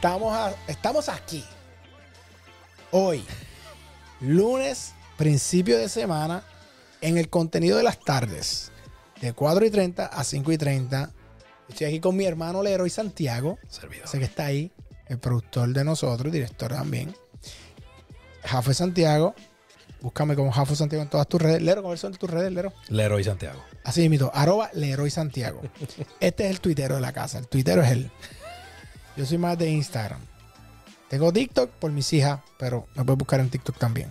Estamos, a- estamos aquí. Hoy, lunes, principio de semana, en el contenido de las tardes, de 4 y 30 a 5 y 30. Estoy aquí con mi hermano Leroy Santiago. Servidor. Sé que está ahí, el productor de nosotros, director también. Jafo Santiago. Búscame como Jafo Santiago en todas tus redes. Lero, ¿cuáles son tus redes, Lero? Leroy Santiago. Así mismo, arroba Leroy Santiago. Este es el tuitero de la casa. El tuitero es él. Yo soy más de Instagram. Tengo TikTok por mis hijas, pero me puedes buscar en TikTok también.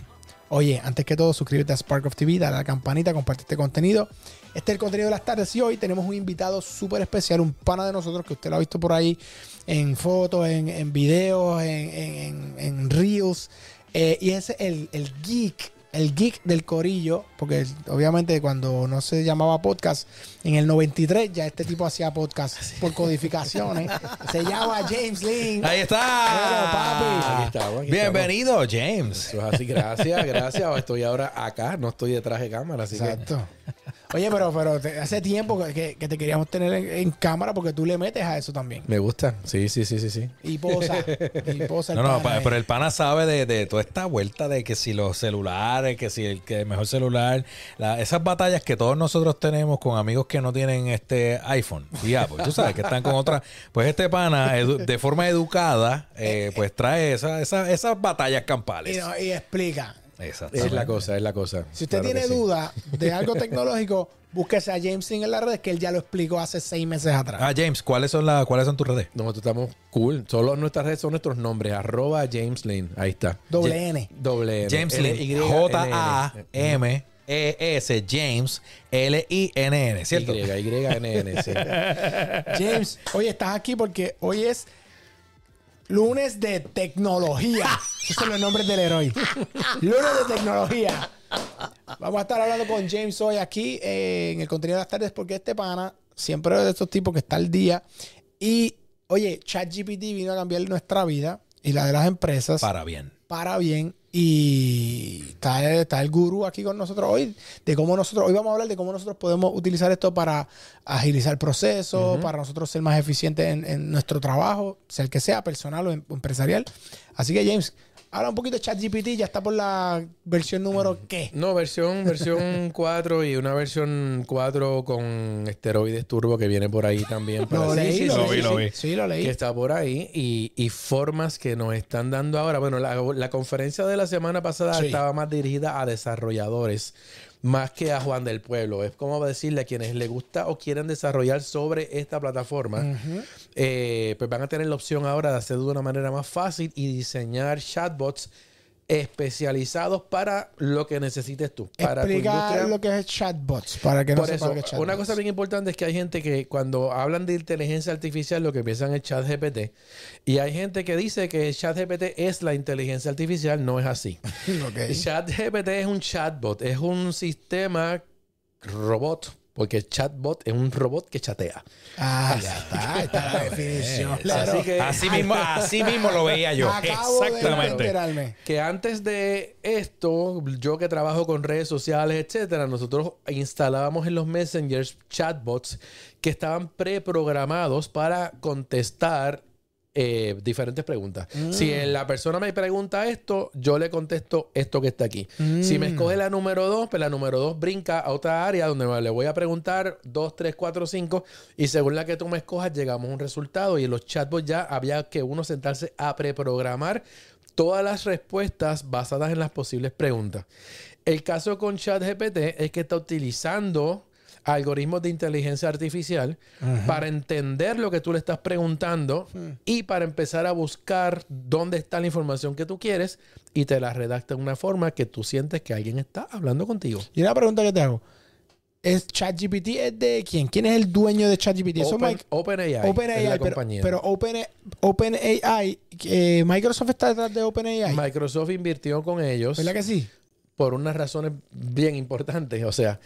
Oye, antes que todo, suscríbete a Spark of TV, dale a la campanita, comparte este contenido. Este es el contenido de las tardes y hoy tenemos un invitado súper especial, un pana de nosotros que usted lo ha visto por ahí en fotos, en, videos, en- en reels. Eh, y es el, el geek, el geek del corillo, porque obviamente cuando no se llamaba podcast, en el 93 ya este tipo hacía podcast por codificaciones. se llama James Lynn. Ahí está. papi. Aquí estamos, aquí Bienvenido, James. Eso es así, gracias, gracias. Estoy ahora acá, no estoy detrás de cámara, así Exacto. Oye, pero, pero te- hace tiempo que, que- te queríamos tener en, en cámara porque tú le metes a eso también. me gusta. Sí, sí, sí, sí, sí. Y posa. y posa No, no, pana pero el pana sabe de, de toda esta vuelta de que si los celulares, que si el que mejor celular, la- esas batallas que todos nosotros tenemos con amigos que no tienen este iPhone y Apple, tú sabes que están con otra, pues este pana edu- de forma educada, eh, pues trae esa, esa- esas batallas Y, campales. no- y explica. Exactamente. Es la cosa, es la cosa. Si usted Claro tiene sí. duda de algo tecnológico, búsquese a James Lynn en las redes que él ya lo explicó hace seis meses atrás. Ah, James, ¿cuáles son las cuáles son tus redes? Nosotros estamos cool. Solo nuestras redes son nuestros nombres. Arroba James Lane. Ahí está. Doble N. Doble N. James L- Lynn, Y- J-A-M. E-S, James, L-I-N-N, ¿cierto? Y, Y, N, N, sí. James, oye, estás aquí porque hoy es lunes de tecnología. Esos son los nombres del héroe. Lunes de tecnología. Vamos a estar hablando con James hoy aquí eh, en el contenido de las tardes porque este pana siempre es de estos tipos que está al día. Y, oye, ChatGPT vino a cambiar nuestra vida y la de las empresas Para bien. para bien. Y está, está el gurú aquí con nosotros hoy, de cómo nosotros, hoy vamos a hablar de cómo nosotros podemos utilizar esto para agilizar procesos, para nosotros ser más eficientes en, en nuestro trabajo, sea el que sea, personal o em- o empresarial. Así que James, habla un poquito de ChatGPT, ya está por la versión número qué. No, versión, versión 4 y una versión 4 con esteroides turbo que viene por ahí también. para- Lo Sí, leí, sí, lo, sí, leí, sí, lo sí. vi. Sí, lo leí. que está por ahí y, y formas que nos están dando ahora. Bueno, la, la conferencia de la semana pasada Sí. estaba más dirigida a desarrolladores más que a Juan del Pueblo. Es como decirle a quienes les gusta o quieren desarrollar sobre esta plataforma, eh, pues van a tener la opción ahora de hacerlo de una manera más fácil y diseñar chatbots especializados para lo que necesites tú. Para Explica lo que es chatbots, para que no Por eso, que es chatbots. una cosa bien importante es que hay gente que cuando hablan de inteligencia artificial lo que piensan es chat GPT. Y hay gente que dice que chat GPT es la inteligencia artificial. No es así. Ok. Chat GPT es un chatbot, es un sistema robot. Porque el chatbot es un robot que chatea. Ah, ya está, ahí está la definición. Así claro. que- Así mismo, así mismo lo veía yo. Acabo Exactamente. Que antes de esto, yo que trabajo con redes sociales, etcétera, nosotros instalábamos en los messengers chatbots que estaban preprogramados para contestar eh, diferentes preguntas. Si la persona me pregunta esto, yo le contesto esto que está aquí. Si me escoge la número 2, pues la número 2 brinca a otra área donde le voy a preguntar 2, 3, 4, 5 y según la que tú me escojas llegamos a un resultado y en los chatbots ya había que uno sentarse a preprogramar todas las respuestas basadas en las posibles preguntas. El caso con ChatGPT es que está utilizando algoritmos de inteligencia artificial para entender lo que tú le estás preguntando y para empezar a buscar dónde está la información que tú quieres y te la redacta de una forma que tú sientes que alguien está hablando contigo. Y una pregunta que te hago. ¿Es ChatGPT es de quién? ¿Quién es el dueño de ChatGPT? Eso Open, Mike- OpenAI OpenAI, la pero, compañía. pero Open, OpenAI, eh, Microsoft está detrás de OpenAI. Microsoft invirtió con ellos. ¿Verdad que sí? por unas razones bien importantes. O sea,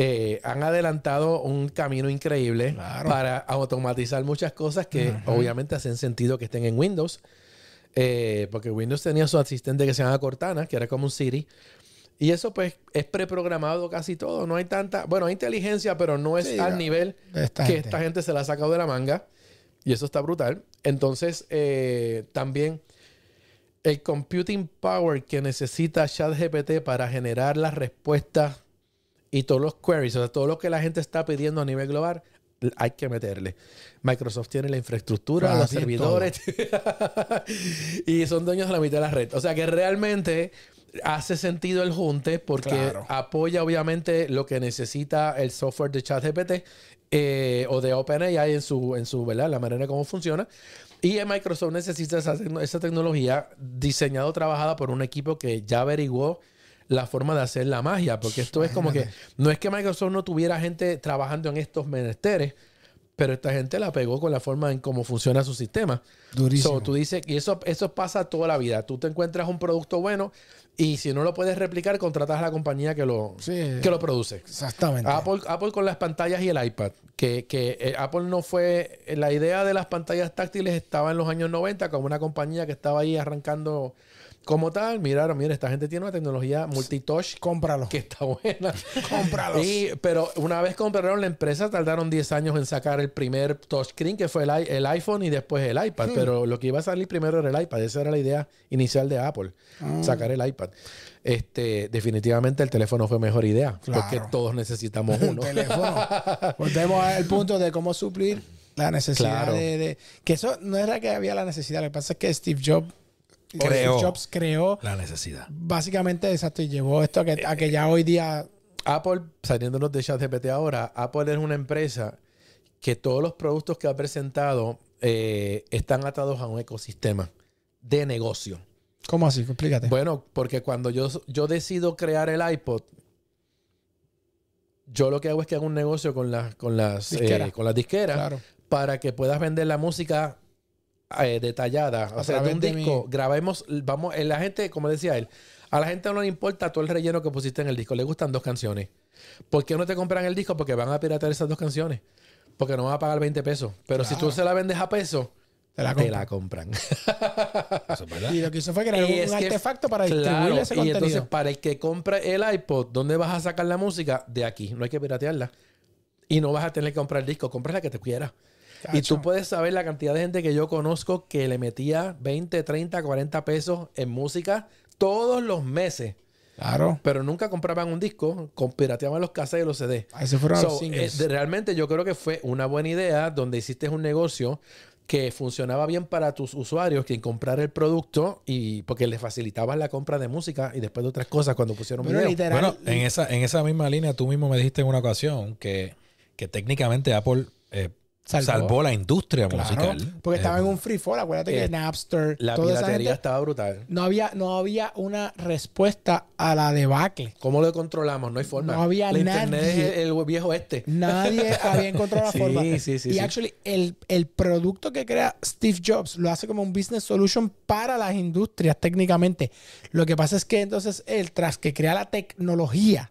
eh, han adelantado un camino increíble Claro. para automatizar muchas cosas que obviamente hacen sentido que estén en Windows. Eh, porque Windows tenía su asistente que se llama Cortana, que era como un Siri. Y eso pues es preprogramado casi todo. No hay tanta, bueno, hay inteligencia, pero no es Sí, al nivel esta que gente. esta gente se la ha sacado de la manga. Y eso está brutal. Entonces, eh, también el computing power que necesita ChatGPT para generar las respuestas y todos los queries, o sea, todo lo que la gente está pidiendo a nivel global, hay que meterle. Microsoft tiene la infraestructura, Ah, los servidores y son dueños de la mitad de la red. O sea que realmente hace sentido el junte porque Claro. apoya obviamente lo que necesita el software de ChatGPT eh, o de OpenAI en su, en su, ¿verdad? La manera como funciona. Y en Microsoft necesita esa, esa tecnología diseñada o trabajada por un equipo que ya averiguó la forma de hacer la magia. Porque esto es como que no es que Microsoft no tuviera gente trabajando en estos menesteres, pero esta gente la pegó con la forma en cómo funciona su sistema. Durísimo. So, tú dices, y eso, eso pasa toda la vida. Tú te encuentras un producto bueno y si no lo puedes replicar, contratas a la compañía que lo, Sí. que lo produce. Exactamente. Apple, Apple con las pantallas y el iPad. Que, que eh, Apple no fue. La idea de las pantallas táctiles estaba en los años 90 como una compañía que estaba ahí arrancando como tal. Miraron, mira, esta gente tiene una tecnología multitouch Cómpralo. que está buena. Cómpralos. Y- pero una vez compraron la empresa, tardaron 10 años en sacar el primer touchscreen, que fue el, el iPhone y después el iPad. Pero lo que iba a salir primero era el iPad. Esa era la idea inicial de Apple, sacar el iPad. Este, definitivamente el teléfono fue mejor idea, Claro. porque todos necesitamos Un uno. teléfono. Volvemos al punto de cómo suplir la necesidad Claro. de, de- Que eso no era que había la necesidad. Lo que pasa es que Steve Jobs Creó. Steve Jobs creó La necesidad. básicamente exacto y llevó esto a que, a que ya hoy día Apple, saliéndonos de ChatGPT ahora, Apple es una empresa que todos los productos que ha presentado eh, están atados a un ecosistema de negocio. ¿Cómo así? Explícate. Bueno, porque cuando yo, yo decido crear el iPod, yo lo que hago es que hago un negocio con las, con las, Disquera. eh, con las disqueras claro. para que puedas vender la música eh, detallada. A O sea, de un de disco, mi- grabemos, vamos, eh, la gente, como decía él, a la gente no le importa todo el relleno que pusiste en el disco, le gustan dos canciones. ¿Por qué no te compran el disco? Porque van a piratear esas dos canciones. Porque no van a pagar 20 pesos. Pero si tú se la vendes a peso, Te la te compro. la compran. Eso es verdad. Y lo que hizo fue crear Y un, es que- artefacto para distribuir Claro, ese y contenido. entonces para el que compre el iPod, ¿dónde vas a sacar la música? De aquí. No hay que piratearla. Y no vas a tener que comprar el disco. Compra la que te quieras. Y tú puedes saber la cantidad de gente que yo conozco que le metía 20, 30, 40 pesos en música todos los meses. Claro. Pero nunca compraban un disco, pirateaban los cassettes y los CD. Ahí se fueron los So, singles. eh, de- realmente yo creo que fue una buena idea donde hiciste un negocio que funcionaba bien para tus usuarios, quien comprar el producto y porque les facilitabas la compra de música y después de otras cosas cuando pusieron Bueno, video. literal. Bueno, en esa, en esa misma línea, tú mismo me dijiste en una ocasión que, que técnicamente Apple eh, Salvó. salvó. la industria Claro, musical. porque estaba Eh, en un free fall. Acuérdate eh, que Napster, La toda piratería gente, estaba brutal. no había, no había una respuesta a la debacle. ¿Cómo lo controlamos? No hay forma. No había La internet nadie. es el, el viejo este. Nadie había encontrado la Sí, forma. sí, sí, y actually, el, el producto que crea Steve Jobs lo hace como un business solution para las industrias técnicamente. Lo que pasa es que entonces él, tras que crea la tecnología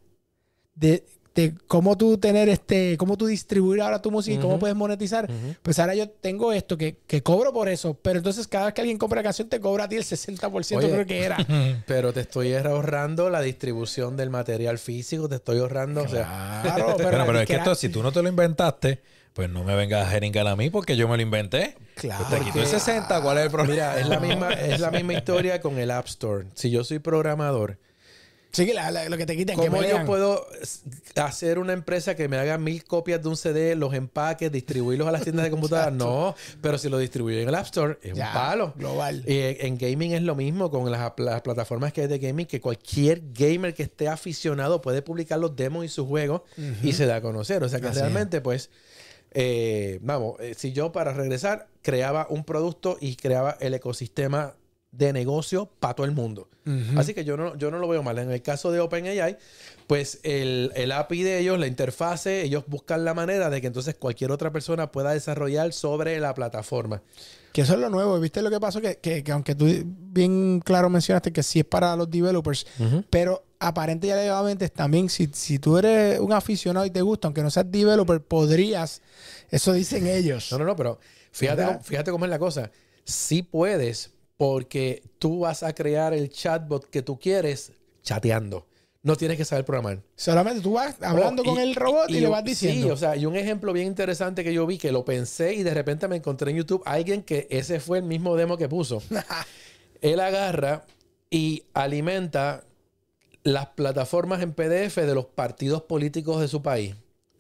de, de cómo tú tener este, cómo tú distribuir ahora tu música y cómo puedes monetizar, pues ahora yo tengo esto que, que cobro por eso, pero entonces cada vez que alguien compra la canción te cobra a ti el 60% Oye. creo que era. Pero te estoy ahorrando la distribución del material físico, te estoy ahorrando, o sea, Claro, pero, Bueno, pero el es que era- esto, si tú no te lo inventaste, pues no me vengas a jeringar a mí porque yo me lo inventé. Claro. Pues te quito el 60, ¿cuál es el problema? mira, es la misma, es la misma historia con el App Store. Si yo soy programador, Sí, que la- la- lo que te quiten, que ¿cómo me yo puedo hacer una empresa que me haga mil copias de un CD, los empaques, distribuirlos a las tiendas de computadoras? no, pero si lo distribuyo en el App Store, es Ya, un palo. global. Y en, en gaming es lo mismo con las, las plataformas que hay de gaming, que cualquier gamer que esté aficionado puede publicar los demos y sus juegos y se da a conocer. O sea que Así realmente, pues, eh, vamos, eh, si yo para regresar creaba un producto y creaba el ecosistema de negocio para todo el mundo. Así que yo no, yo no lo veo mal. En el caso de OpenAI, pues el, el API de ellos, la interfase, ellos buscan la manera de que entonces cualquier otra persona pueda desarrollar sobre la plataforma. Que eso es lo nuevo. ¿Viste lo que pasó? Que, que- que aunque tú bien claro mencionaste que sí es para los developers, pero aparente y alegadamente también, si, si tú eres un aficionado y te gusta, aunque no seas developer, podrías. Eso dicen ellos. No, no, no, pero fíjate, cómo, fíjate cómo es la cosa. Sí puedes, porque tú vas a crear el chatbot que tú quieres chateando. no tienes que saber programar. Solamente tú vas hablando Oh, con el robot y, le vas Sí, diciendo. o sea, y un ejemplo bien interesante que yo vi, que lo pensé y de repente me encontré en YouTube alguien que ese fue el mismo demo que puso. Él agarra y alimenta las plataformas en PDF de los partidos políticos de su país.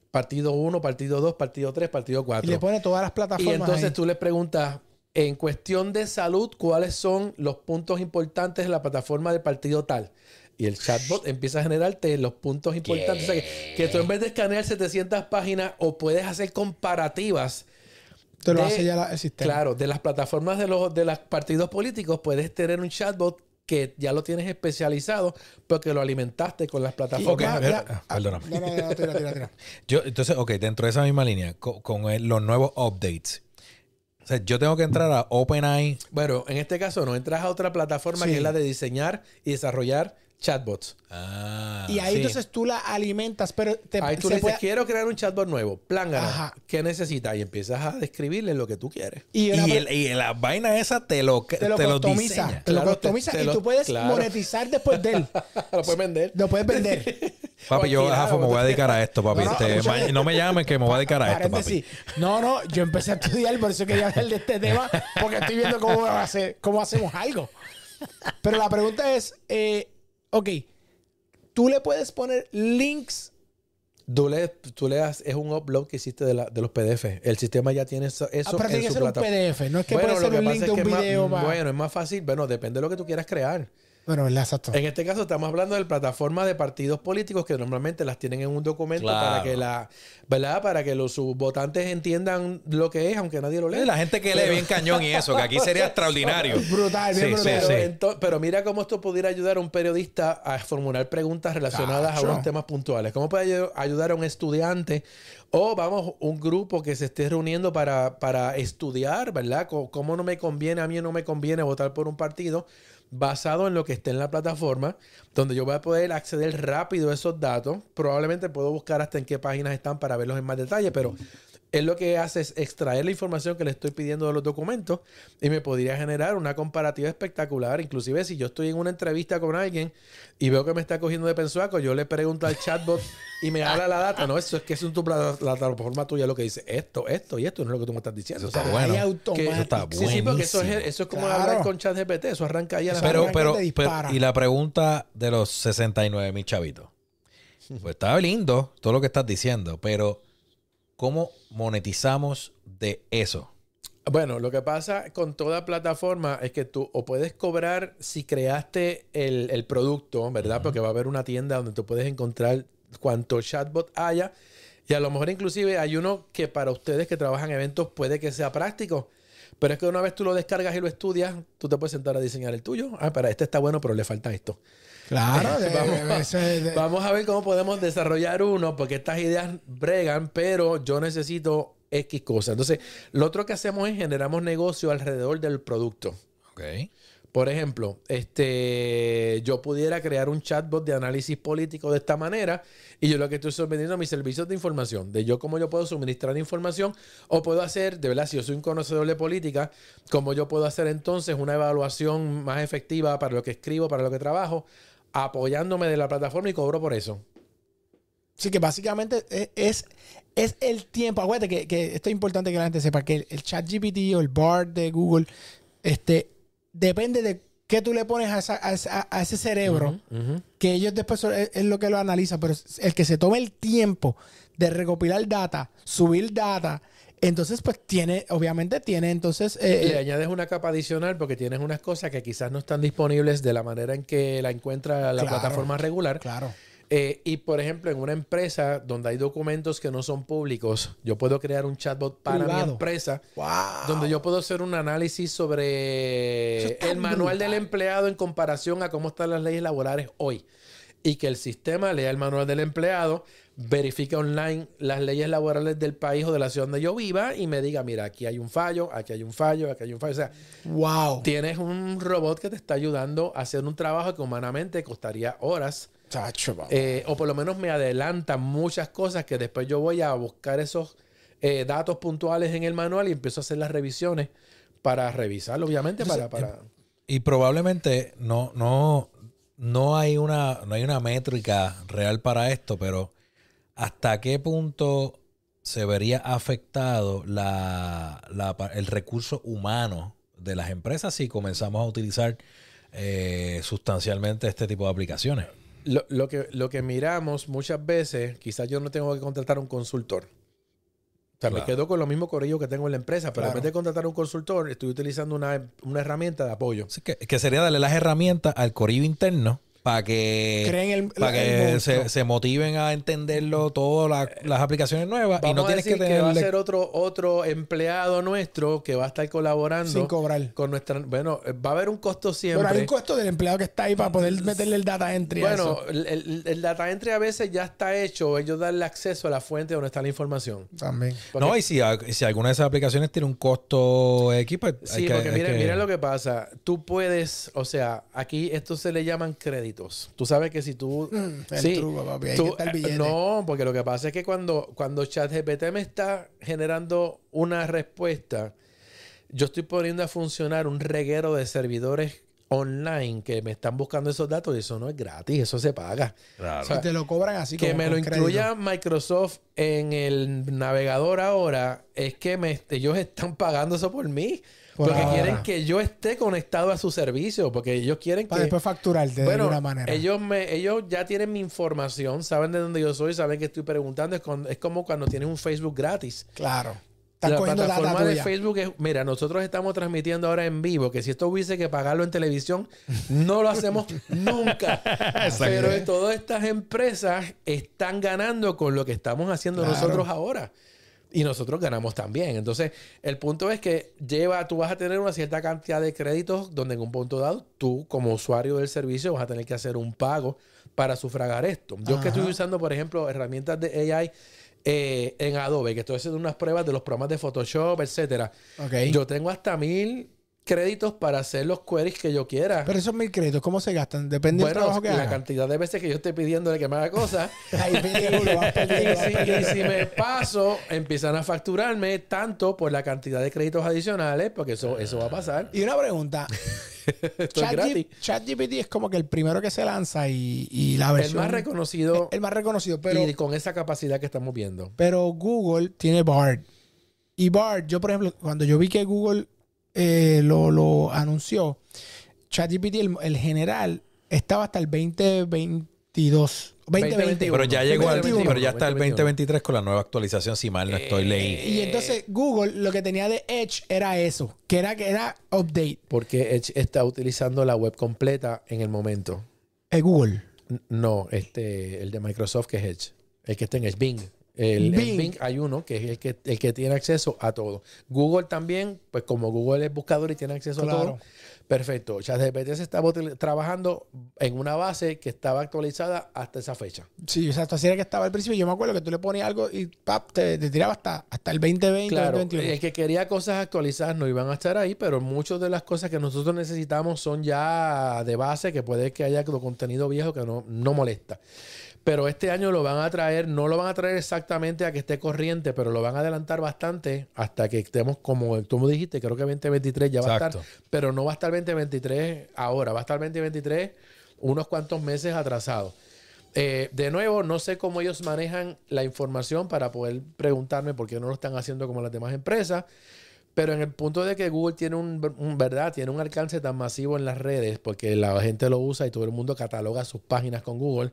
Partido 1, partido 2, partido 3, partido 4. y le pone todas las Y plataformas. entonces ahí. tú le preguntas, en cuestión de salud, ¿cuáles son los puntos importantes de la plataforma del partido tal? Y el chatbot empieza a generarte los puntos importantes. O sea, que, que tú en vez de escanear 700 páginas o puedes hacer comparativas, te lo de- hace ya la- el sistema. claro, de las plataformas de los de los partidos políticos, puedes tener un chatbot que ya lo tienes especializado porque lo alimentaste con las Ok, plataformas. a Ah, ver, mira, ah, ah, perdóname. No, no, no, tira, tira, tira. Yo, entonces, ok, dentro de esa misma línea, co- con, los nuevos updates. O sea, yo tengo que entrar a OpenAI. Bueno, en este caso no, entras a otra plataforma Sí. que es la de diseñar y desarrollar chatbots. Ah, Y ahí sí. entonces tú la alimentas, pero te, Ahí tú le dices, puede- quiero crear un chatbot nuevo. Plan ganar. Ajá. ¿Qué necesitas? Y empiezas a describirle lo que tú quieres. y, y, el- y la vaina esa te lo, te lo customiza. Te lo customiza y tú puedes claro. monetizar después de él. lo puedes vender. Lo puedes vender. Papi, yo Jafo, me voy a dedicar a esto, papi. No, no, Este, escúchame. ma- no me llamen que me voy a dedicar a esto, papi. No, no, yo empecé a estudiar, por eso quería hablar de este tema, porque estoy viendo cómo, hacer- cómo hacemos algo. Pero la pregunta es, eh, ok, tú le puedes poner links. Tú le, tú le das, es un upload que hiciste de, la- de los PDF. El sistema ya tiene eso, eso Ah, en su un. PDF, no es que Bueno, puede ser un link de un más- video. para- Bueno, es más fácil. Bueno, depende de lo que tú quieras crear. Bueno, ¿verdad? Exacto. En este caso estamos hablando de plataformas de partidos políticos que normalmente las tienen en un documento Claro. para que la, ¿verdad? Para que los sus votantes entiendan lo que es, aunque nadie lo lea. La gente que lee bien cañón y eso, que aquí sería extraordinario. Brutal, bien Sí, brutal. sí, Pero, sí. pero mira cómo esto pudiera ayudar a un periodista a formular preguntas relacionadas Cacho. a unos temas puntuales. ¿Cómo puede ayu- ayudar a un estudiante o, vamos, un grupo que se esté reuniendo para, para estudiar, ¿verdad? ¿Cómo no me conviene, a mí no me conviene votar por un partido? Basado en lo que esté en la plataforma, donde yo voy a poder acceder rápido a esos datos. Probablemente puedo buscar hasta en qué páginas están para verlos en más detalle, pero él lo que hace es extraer la información que le estoy pidiendo de los documentos y me podría generar una comparativa espectacular. Inclusive si yo estoy en una entrevista con alguien y veo que me está cogiendo de pensuaco, yo le pregunto al chatbot y me habla la data. No, eso es que es en tu pla- la plataforma tuya lo que dice esto, esto y esto, no es lo que tú me estás diciendo. Eso está O sea, bueno. Automático. está Sí, sí, porque eso es, eso es como Claro. hablar con ChatGPT, eso arranca ahí a la Eso Pero, pero, te pero- dispara. y la pregunta de los 69 mil chavitos. Pues está lindo todo lo que estás diciendo, pero ¿cómo monetizamos de eso? Bueno, lo que pasa con toda plataforma es que tú o puedes cobrar si creaste el, el producto, ¿verdad? Porque va a haber una tienda donde tú puedes encontrar cuanto chatbot haya. Y a lo mejor inclusive hay uno que para ustedes que trabajan en eventos puede que sea práctico. Pero es que una vez tú lo descargas y lo estudias, tú te puedes sentar a diseñar el tuyo. Ah, para este está bueno, pero le falta esto. Claro, de- Vamos a- eso es de- Vamos a ver cómo podemos desarrollar uno, porque estas ideas bregan, pero yo necesito X cosas. Entonces, lo otro que hacemos es generamos negocio alrededor del producto. Ok. Por ejemplo, este, yo pudiera crear un chatbot de análisis político de esta manera y yo lo que estoy vendiendo mis servicios de información, de yo cómo yo puedo suministrar información o puedo hacer, de verdad, si yo soy un conocedor de política, cómo yo puedo hacer entonces una evaluación más efectiva para lo que escribo, para lo que trabajo, apoyándome de la plataforma y cobro por eso. Sí, que básicamente es, es, es el tiempo. Acuérdate que, que esto es importante que la gente sepa que el, el chat GPT o el BART de Google este, depende de qué tú le pones a, esa- a esa- a ese cerebro, que ellos después son- es, es lo que lo analiza, pero el que se tome el tiempo de recopilar data, subir data, entonces pues tiene, obviamente tiene entonces... eh, Le añades una capa adicional porque tienes unas cosas que quizás no están disponibles de la manera en que la encuentra la Claro. plataforma regular. claro. Eh, y por ejemplo, en una empresa donde hay documentos que no son públicos, yo puedo crear un chatbot para mi empresa Wow. donde yo puedo hacer un análisis sobre el manual brutal. del empleado en comparación a cómo están las leyes laborales hoy. Y que el sistema lea el manual del empleado, verifique online las leyes laborales del país o de la ciudad donde yo viva y me diga, mira, aquí hay un fallo, aquí hay un fallo, aquí hay un fallo. O sea, Wow. tienes un robot que te está ayudando a hacer un trabajo que humanamente costaría horas. Chacho. Eh, o por lo menos me adelanta muchas cosas que después yo voy a buscar esos eh, datos puntuales en el manual y empiezo a hacer las revisiones para revisarlo, obviamente, para... para... Y probablemente no, no, no hay una, no hay una métrica real para esto, pero ¿hasta qué punto se vería afectado la, la- el recurso humano de las empresas si comenzamos a utilizar eh, sustancialmente este tipo de aplicaciones? Lo, lo que, lo que miramos muchas veces, quizás yo no tengo que contratar un consultor. O sea, me quedo con lo mismo corrillo que tengo en la empresa, pero en Claro. vez de contratar un consultor, estoy utilizando una, una herramienta de apoyo. Así que, que sería darle las herramientas al corillo interno para que, Creen el- para que se, se motiven a entenderlo todas las- las aplicaciones nuevas y no a tienes que decir que, va a ser otro, otro empleado nuestro que va a estar colaborando Sin cobrar. con nuestra... Bueno, eh, va a haber un costo siempre. Pero hay un costo del empleado que está ahí para poder meterle el data entry. a Bueno, eso. el, el- el data entry a veces ya está hecho, ellos darle acceso a la fuente donde está la información. También. Porque- No, y si, si alguna de esas aplicaciones tiene un costo X, pues hay Sí, que- porque hay miren, que- miren lo que pasa. Tú puedes, o sea, aquí esto se le llaman créditos. Tú sabes que si tú... Mm, el sí, truco, papi. Ahí tú- que está el billete. no, porque lo que pasa es que cuando, cuando ChatGPT me está generando una respuesta, yo estoy poniendo a funcionar un reguero de servidores online que me están buscando esos datos y eso no es gratis, eso se paga. Claro. o sea, Y te lo cobran así que como me lo crédito. incluya Microsoft en el navegador ahora es que me, ellos están pagando eso por mí. Por porque ahora. quieren que yo esté conectado a su servicio. Porque ellos quieren Para que. después facturarte de alguna manera. ellos, me, ellos ya tienen mi información, saben de dónde yo soy, saben que estoy preguntando. Es, con- es como cuando tienes un Facebook gratis. Claro. Están la plataforma de tuya. Facebook es, mira, nosotros estamos transmitiendo ahora en vivo, que si esto hubiese que pagarlo en televisión, no lo hacemos nunca. Pero todas estas empresas están ganando con lo que estamos haciendo Claro. nosotros ahora. Y nosotros ganamos también. Entonces, el punto es que lleva, tú vas a tener una cierta cantidad de créditos donde en un punto dado, tú como usuario del servicio vas a tener que hacer un pago para sufragar esto. Yo que Ajá. estoy usando, por ejemplo, herramientas de AI eh, en Adobe, que estoy haciendo unas pruebas de los programas de Photoshop, etcétera. Yo tengo hasta mil créditos para hacer los queries que yo quiera. Pero esos mil créditos, ¿cómo se gastan? Depende del bueno, trabajo que la haga. cantidad de veces que yo esté pidiéndole que me haga cosas. Uno, y, si, y perdiendo. si me paso, empiezan a facturarme tanto por la cantidad de créditos adicionales, porque eso, eso va a pasar. Y una pregunta. Es Chat-. ChatGPT es como que el primero que se lanza y, y la El versión... más reconocido el más reconocido, pero, y con esa capacidad que estamos viendo. pero Google tiene Bard. Y Bard, yo por ejemplo, cuando yo vi que Google eh, lo, lo anunció, ChatGPT, el, el general, estaba hasta el 2022. 2020. Pero ya llegó al, 2021. pero ya está el 2021. 2023 con la nueva actualización, si mal no estoy leí. Y entonces Google lo que tenía de Edge era eso, que era que era update. Porque Edge está utilizando la web completa en el momento. Eh, Google. No, este, el de Microsoft que es Edge. El que está en Edge, Bing. El, el Bing. Bing hay uno que es el que, el que tiene acceso a todo. Google también, pues como Google es buscador y tiene acceso a todo. Perfecto. ChatGPT se estaba trabajando en una base que estaba actualizada hasta esa fecha. Sí, exacto. Así era que estaba al principio. Yo me acuerdo que tú le ponías algo y pap, te, te tiraba hasta, hasta el 2020, Claro, 2021. el que quería cosas actualizadas no iban a estar ahí, pero muchas de las cosas que nosotros necesitamos son ya de base, que puede que haya contenido viejo que no, no molesta. Pero este año lo van a traer, no lo van a traer exactamente a que esté corriente, pero lo van a adelantar bastante hasta que estemos como tú me dijiste, creo que 2023 ya va a estar, pero no va a estar 2023 ahora, va a estar 2023 unos cuantos meses atrasado. Eh, de nuevo, no sé cómo ellos manejan la información para poder preguntarme por qué no lo están haciendo como las demás empresas. Pero en el punto de que Google tiene un, un- verdad, tiene un alcance tan masivo en las redes, porque la gente lo usa y todo el mundo cataloga sus páginas con Google,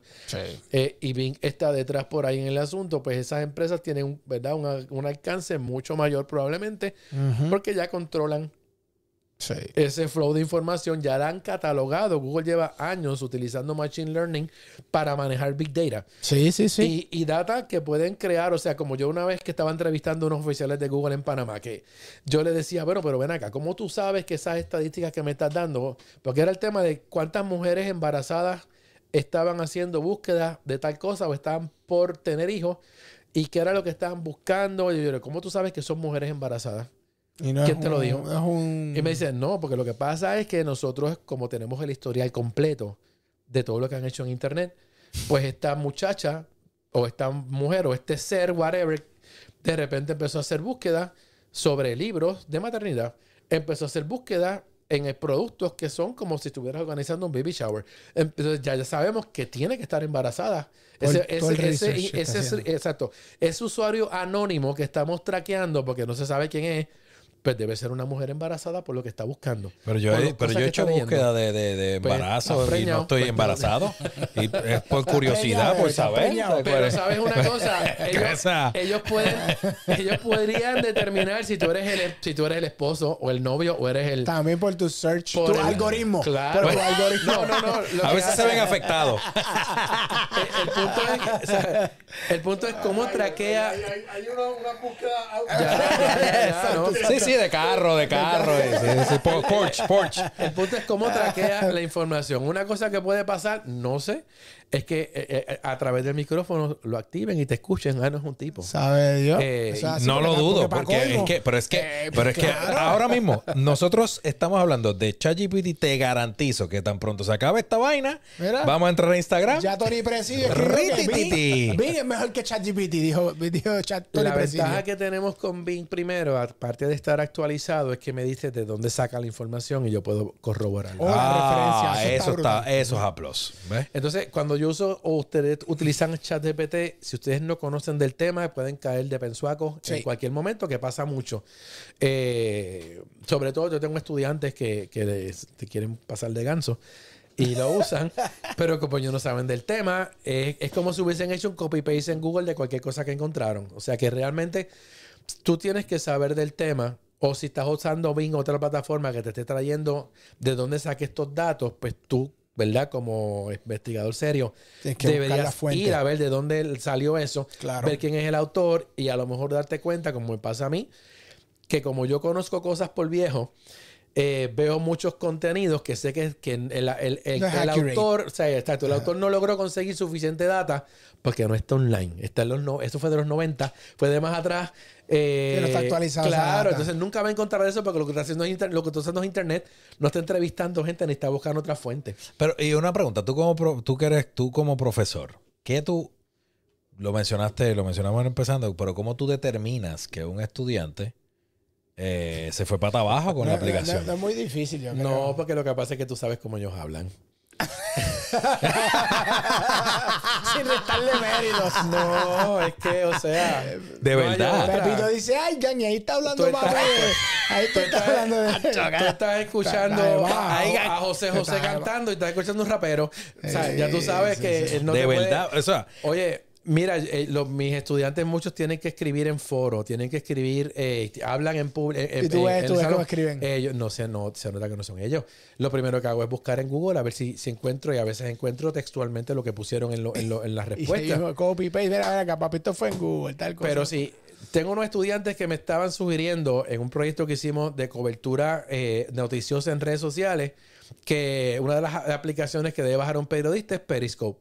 eh, y Bing está detrás por ahí en el asunto, pues esas empresas tienen un, ¿verdad? Un, un alcance mucho mayor probablemente, porque ya controlan Sí. ese flow de información, ya la han catalogado. Google lleva años utilizando Machine Learning para manejar Big Data. Sí, sí, sí. Y, y data que pueden crear, o sea, como yo una vez que estaba entrevistando a unos oficiales de Google en Panamá, que yo le decía, bueno, pero ven acá, ¿cómo tú sabes que esas estadísticas que me estás dando? Porque era el tema de cuántas mujeres embarazadas estaban haciendo búsquedas de tal cosa o estaban por tener hijos y qué era lo que estaban buscando. Y yo, ¿cómo tú sabes que son mujeres embarazadas? Y no ¿Quién te lo dijo? Un... Y me dice, no, porque lo que pasa es que nosotros, como tenemos el historial completo de todo lo que han hecho en Internet, pues esta muchacha o esta mujer o este ser, whatever, de repente empezó a hacer búsqueda sobre libros de maternidad. Empezó a hacer búsqueda en productos que son como si estuvieras organizando un baby shower. Entonces ya, ya sabemos que tiene que estar embarazada. Ese, ese- ese- ese exacto. Ese usuario anónimo que estamos traqueando porque no se sabe quién es, pues debe ser una mujer embarazada por lo que está buscando. Pero yo, he, pero yo he hecho búsqueda de, de, de Pues, embarazo y no preñado, estoy pues, embarazado. y es por curiosidad, por saber. preñado. ¿sabes cuál Pero es? sabes una cosa, ellos, pueden, ellos podrían determinar si tú eres el, si tú eres el esposo o el novio o eres el También por tu search, Por tu el- algoritmo. Claro. Por tu algoritmo. No, no, no. A veces se ven afectados. El, el punto es, o sea, el punto es cómo traquea. Hay, hay, hay una, una búsqueda. Ya, ya, ya, ya, ¿no? Sí, sí, de carro, de carro. sí, por- Porsche, Porsche. El punto es cómo traquea la información. Una cosa que puede pasar, no sé, es que eh, eh, a través del micrófono lo activen y te escuchen. Ah, no es un tipo. ¿Sabe Dios? Eh, No lo dudo, porque es que, pero es que, Eh, pero es que ahora mismo nosotros estamos hablando de ChatGPT. Te garantizo que tan pronto se acabe esta vaina, Mira. vamos a entrar a Instagram. Ya Tony Presidio. Bing, Bing es mejor que ChatGPT, dijo, dijo Chat Tony La Presidio. ventaja que tenemos con Bing primero, aparte de estar actualizado, es que me dice de dónde saca la información y yo puedo corroborarlo. Oh, Ah, referencia, eso eso está está, eso es aplauso. Entonces, cuando yo uso o ustedes utilizan ChatGPT, si ustedes no conocen del tema, pueden caer de pensuaco en cualquier momento, que pasa mucho. Eh, sobre todo, yo tengo estudiantes que, que te quieren pasar de ganso y lo usan, pero como ellos no saben del tema, es, es como si hubiesen hecho un copy-paste en Google de cualquier cosa que encontraron. O sea que realmente tú tienes que saber del tema. O si estás usando Bing o otra plataforma que te esté trayendo de dónde saque estos datos, pues tú, ¿verdad? Como investigador serio, que deberías ir a ver de dónde salió eso, Claro. ver quién es el autor y a lo mejor darte cuenta, como me pasa a mí, que como yo conozco cosas por viejo, eh, veo muchos contenidos que sé que, que el, el- el- el- No autor, o sea, exacto, el autor no logró conseguir suficiente data porque no está online. Está en los no, eso fue de los 90, fue de más atrás. eh, Que no está actualizado Claro, entonces nunca va a encontrar eso porque lo que está haciendo es inter- lo que está haciendo es internet, no está entrevistando gente ni está buscando otra fuente. Pero, y una pregunta, tú como, pro- tú que eres, tú como profesor, ¿qué tú, lo mencionaste, lo mencionamos empezando, pero cómo tú determinas que un estudiante eh, se fue para abajo con No, la no, aplicación? No, no es muy difícil, yo No, creo. porque lo que pasa es que tú sabes cómo ellos hablan. Sin restarle méritos. No, es que, o sea. De verdad. Pepito dice, ay, Gaña, ahí está hablando Tú más. Ahí tú estás hablando de... Tú estás escuchando a, a José José cantando y estás escuchando un rapero. O sea, ya tú sabes sí, que sí. él no de te puede- verdad, o sea, Oye, mira, eh, los- mis estudiantes muchos tienen que escribir en foro, tienen que escribir, eh, hablan en público. Y tú ves- tú ves cómo escriben. Ellos, no sé, no, se nota que no son ellos. Lo primero que hago es buscar en Google a ver si, si encuentro y a veces encuentro textualmente lo que pusieron en, lo- en, lo- en las respuestas. copy, paste, mira, mira, acá, papito fue en Google, tal cosa. Pero sí, tengo unos estudiantes que me estaban sugiriendo en un proyecto que hicimos de cobertura eh, noticiosa en redes sociales que una de las aplicaciones que debe bajar un periodista es Periscope.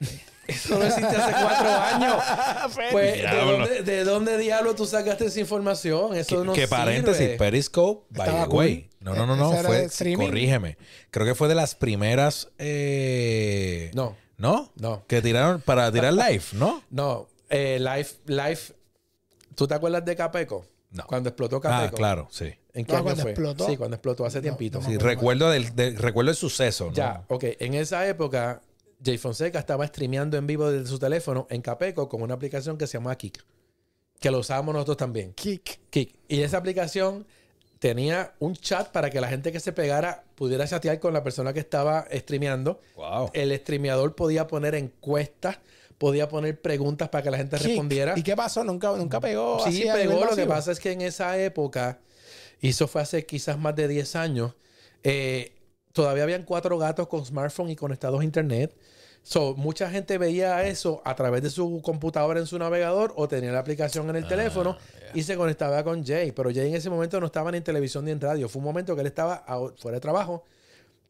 Eso no existe hace cuatro años. Pues, ¿de dónde, ¿de dónde diablo tú sacaste esa información? Eso que, no que sirve. paréntesis, Periscope, by Estaba the way. cool. No, no, no, no, fue, corrígeme. Creo que fue de las primeras, eh, No, ¿no? No. Que tiraron para tirar live, ¿no? no. Eh, live, live. ¿Tú te acuerdas de Capeco? No. Cuando explotó Capeco. Ah, claro, sí. ¿En qué No, año cuando fue? explotó. Sí, cuando explotó hace tiempito. no Sí, recuerdo, del, de- recuerdo el suceso, ¿no? Ya, ok. En esa época, Jay Fonseca estaba streameando en vivo desde su teléfono en Capeco con una aplicación que se llama Kik. Que lo usábamos nosotros también. Kick. Kik. Y esa aplicación tenía un chat para que la gente que se pegara pudiera chatear con la persona que estaba streameando. Wow. El streameador podía poner encuestas, podía poner preguntas para que la gente respondiera. ¿Y qué pasó? Nunca, nunca pegó. Sí, así pegó. Lo que pasa es que en esa época, y eso fue hace quizás más de 10 años, eh, todavía habían cuatro gatos con smartphone y conectados a internet. So, mucha gente veía eso a través de su computadora en su navegador o tenía la aplicación en el teléfono y se conectaba con Jay. Pero Jay en ese momento no estaba ni en televisión ni en radio. Fue un momento que él estaba fuera de trabajo,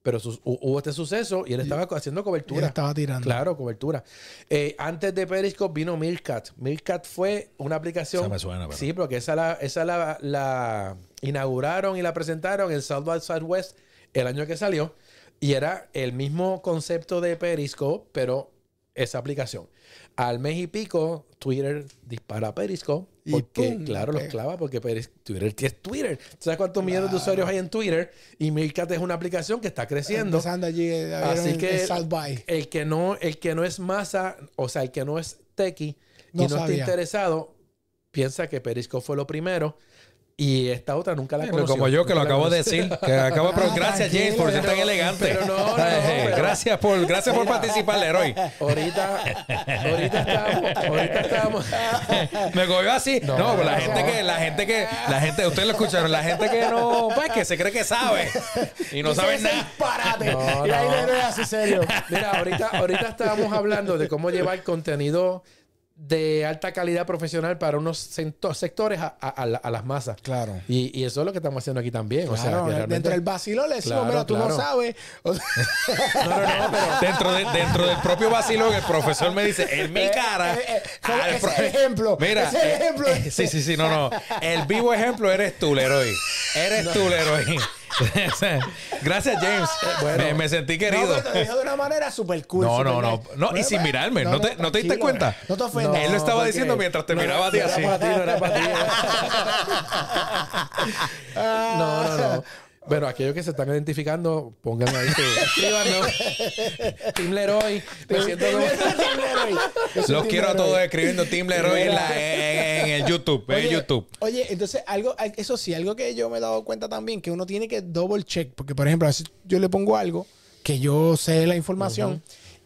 pero hubo este suceso y él estaba haciendo Y él cobertura. estaba tirando. Claro, cobertura. Eh, antes de Periscope vino Meerkat. Meerkat fue una aplicación. Esa me suena, pero- Sí, porque esa la, esa la, la inauguraron y la presentaron en South by Southwest el año que salió. Y era el mismo concepto de Periscope, pero esa aplicación. Al mes y pico, Twitter dispara a Periscope. Y Porque, pum, claro, los pega. clava porque Twitter es Twitter. ¿Tú ¿Sabes cuántos millones de usuarios hay en Twitter? Y Milkat es una aplicación que está creciendo. Empezando allí eh, Así en- que by. el que no, el que no es masa, o sea, el que no es techie No y no sabía. está interesado, piensa que Periscope fue lo primero y esta otra nunca la Pero conoció. como yo que lo acabo de decir, que acabo de pero Ah, gracias James por ser tan elegante. pero no, no, pero- gracias por gracias por participar, Leroy. Ahorita, ahorita estábamos, ahorita estábamos. Me cogió así. No, No, la gente que la gente que la gente ustedes lo escucharon, la gente que no, pues que se cree que sabe y no ese nada. disparate. No, y ahí no. Leroy así serio. Mira, ahorita, ahorita estábamos hablando de cómo llevar contenido de alta calidad profesional para unos sectores a, a- a la- a las masas. Claro. Y, y eso es lo que estamos haciendo aquí también. o sea, que realmente- dentro del vacilón le decimos, Claro, mira, tú no sabes. O sea, No, no, no, pero Dentro, de- dentro del propio vacilón, el profesor me dice, en mi cara. eh, eh, como al ese ejemplo, Mira, ese eh, ejemplo. eh, sí, sí, sí, no, no. El vivo ejemplo eres tú, Leroy. Eres tú, Leroy. Gracias, James. bueno. me, me sentí No, querido. pero te lo dijo de una manera súper cool. No, no, no, no, y sin pues, mirarme, ¿no te- no te diste cuenta? No te ofendas. Él lo estaba diciendo mientras te miraba a ti no así. No. No, no, no. Bueno, aquellos que se están identificando, pongan ahí su. Escríbanos. Team Leroy. Me siento como. Los Team quiero a todos escribiendo Team Leroy en, la- en- en el YouTube. En Oye, YouTube. Oye, entonces algo, eso sí, algo que yo me he dado cuenta también, que uno tiene que double check, porque por ejemplo, a veces yo le pongo algo que yo sé la información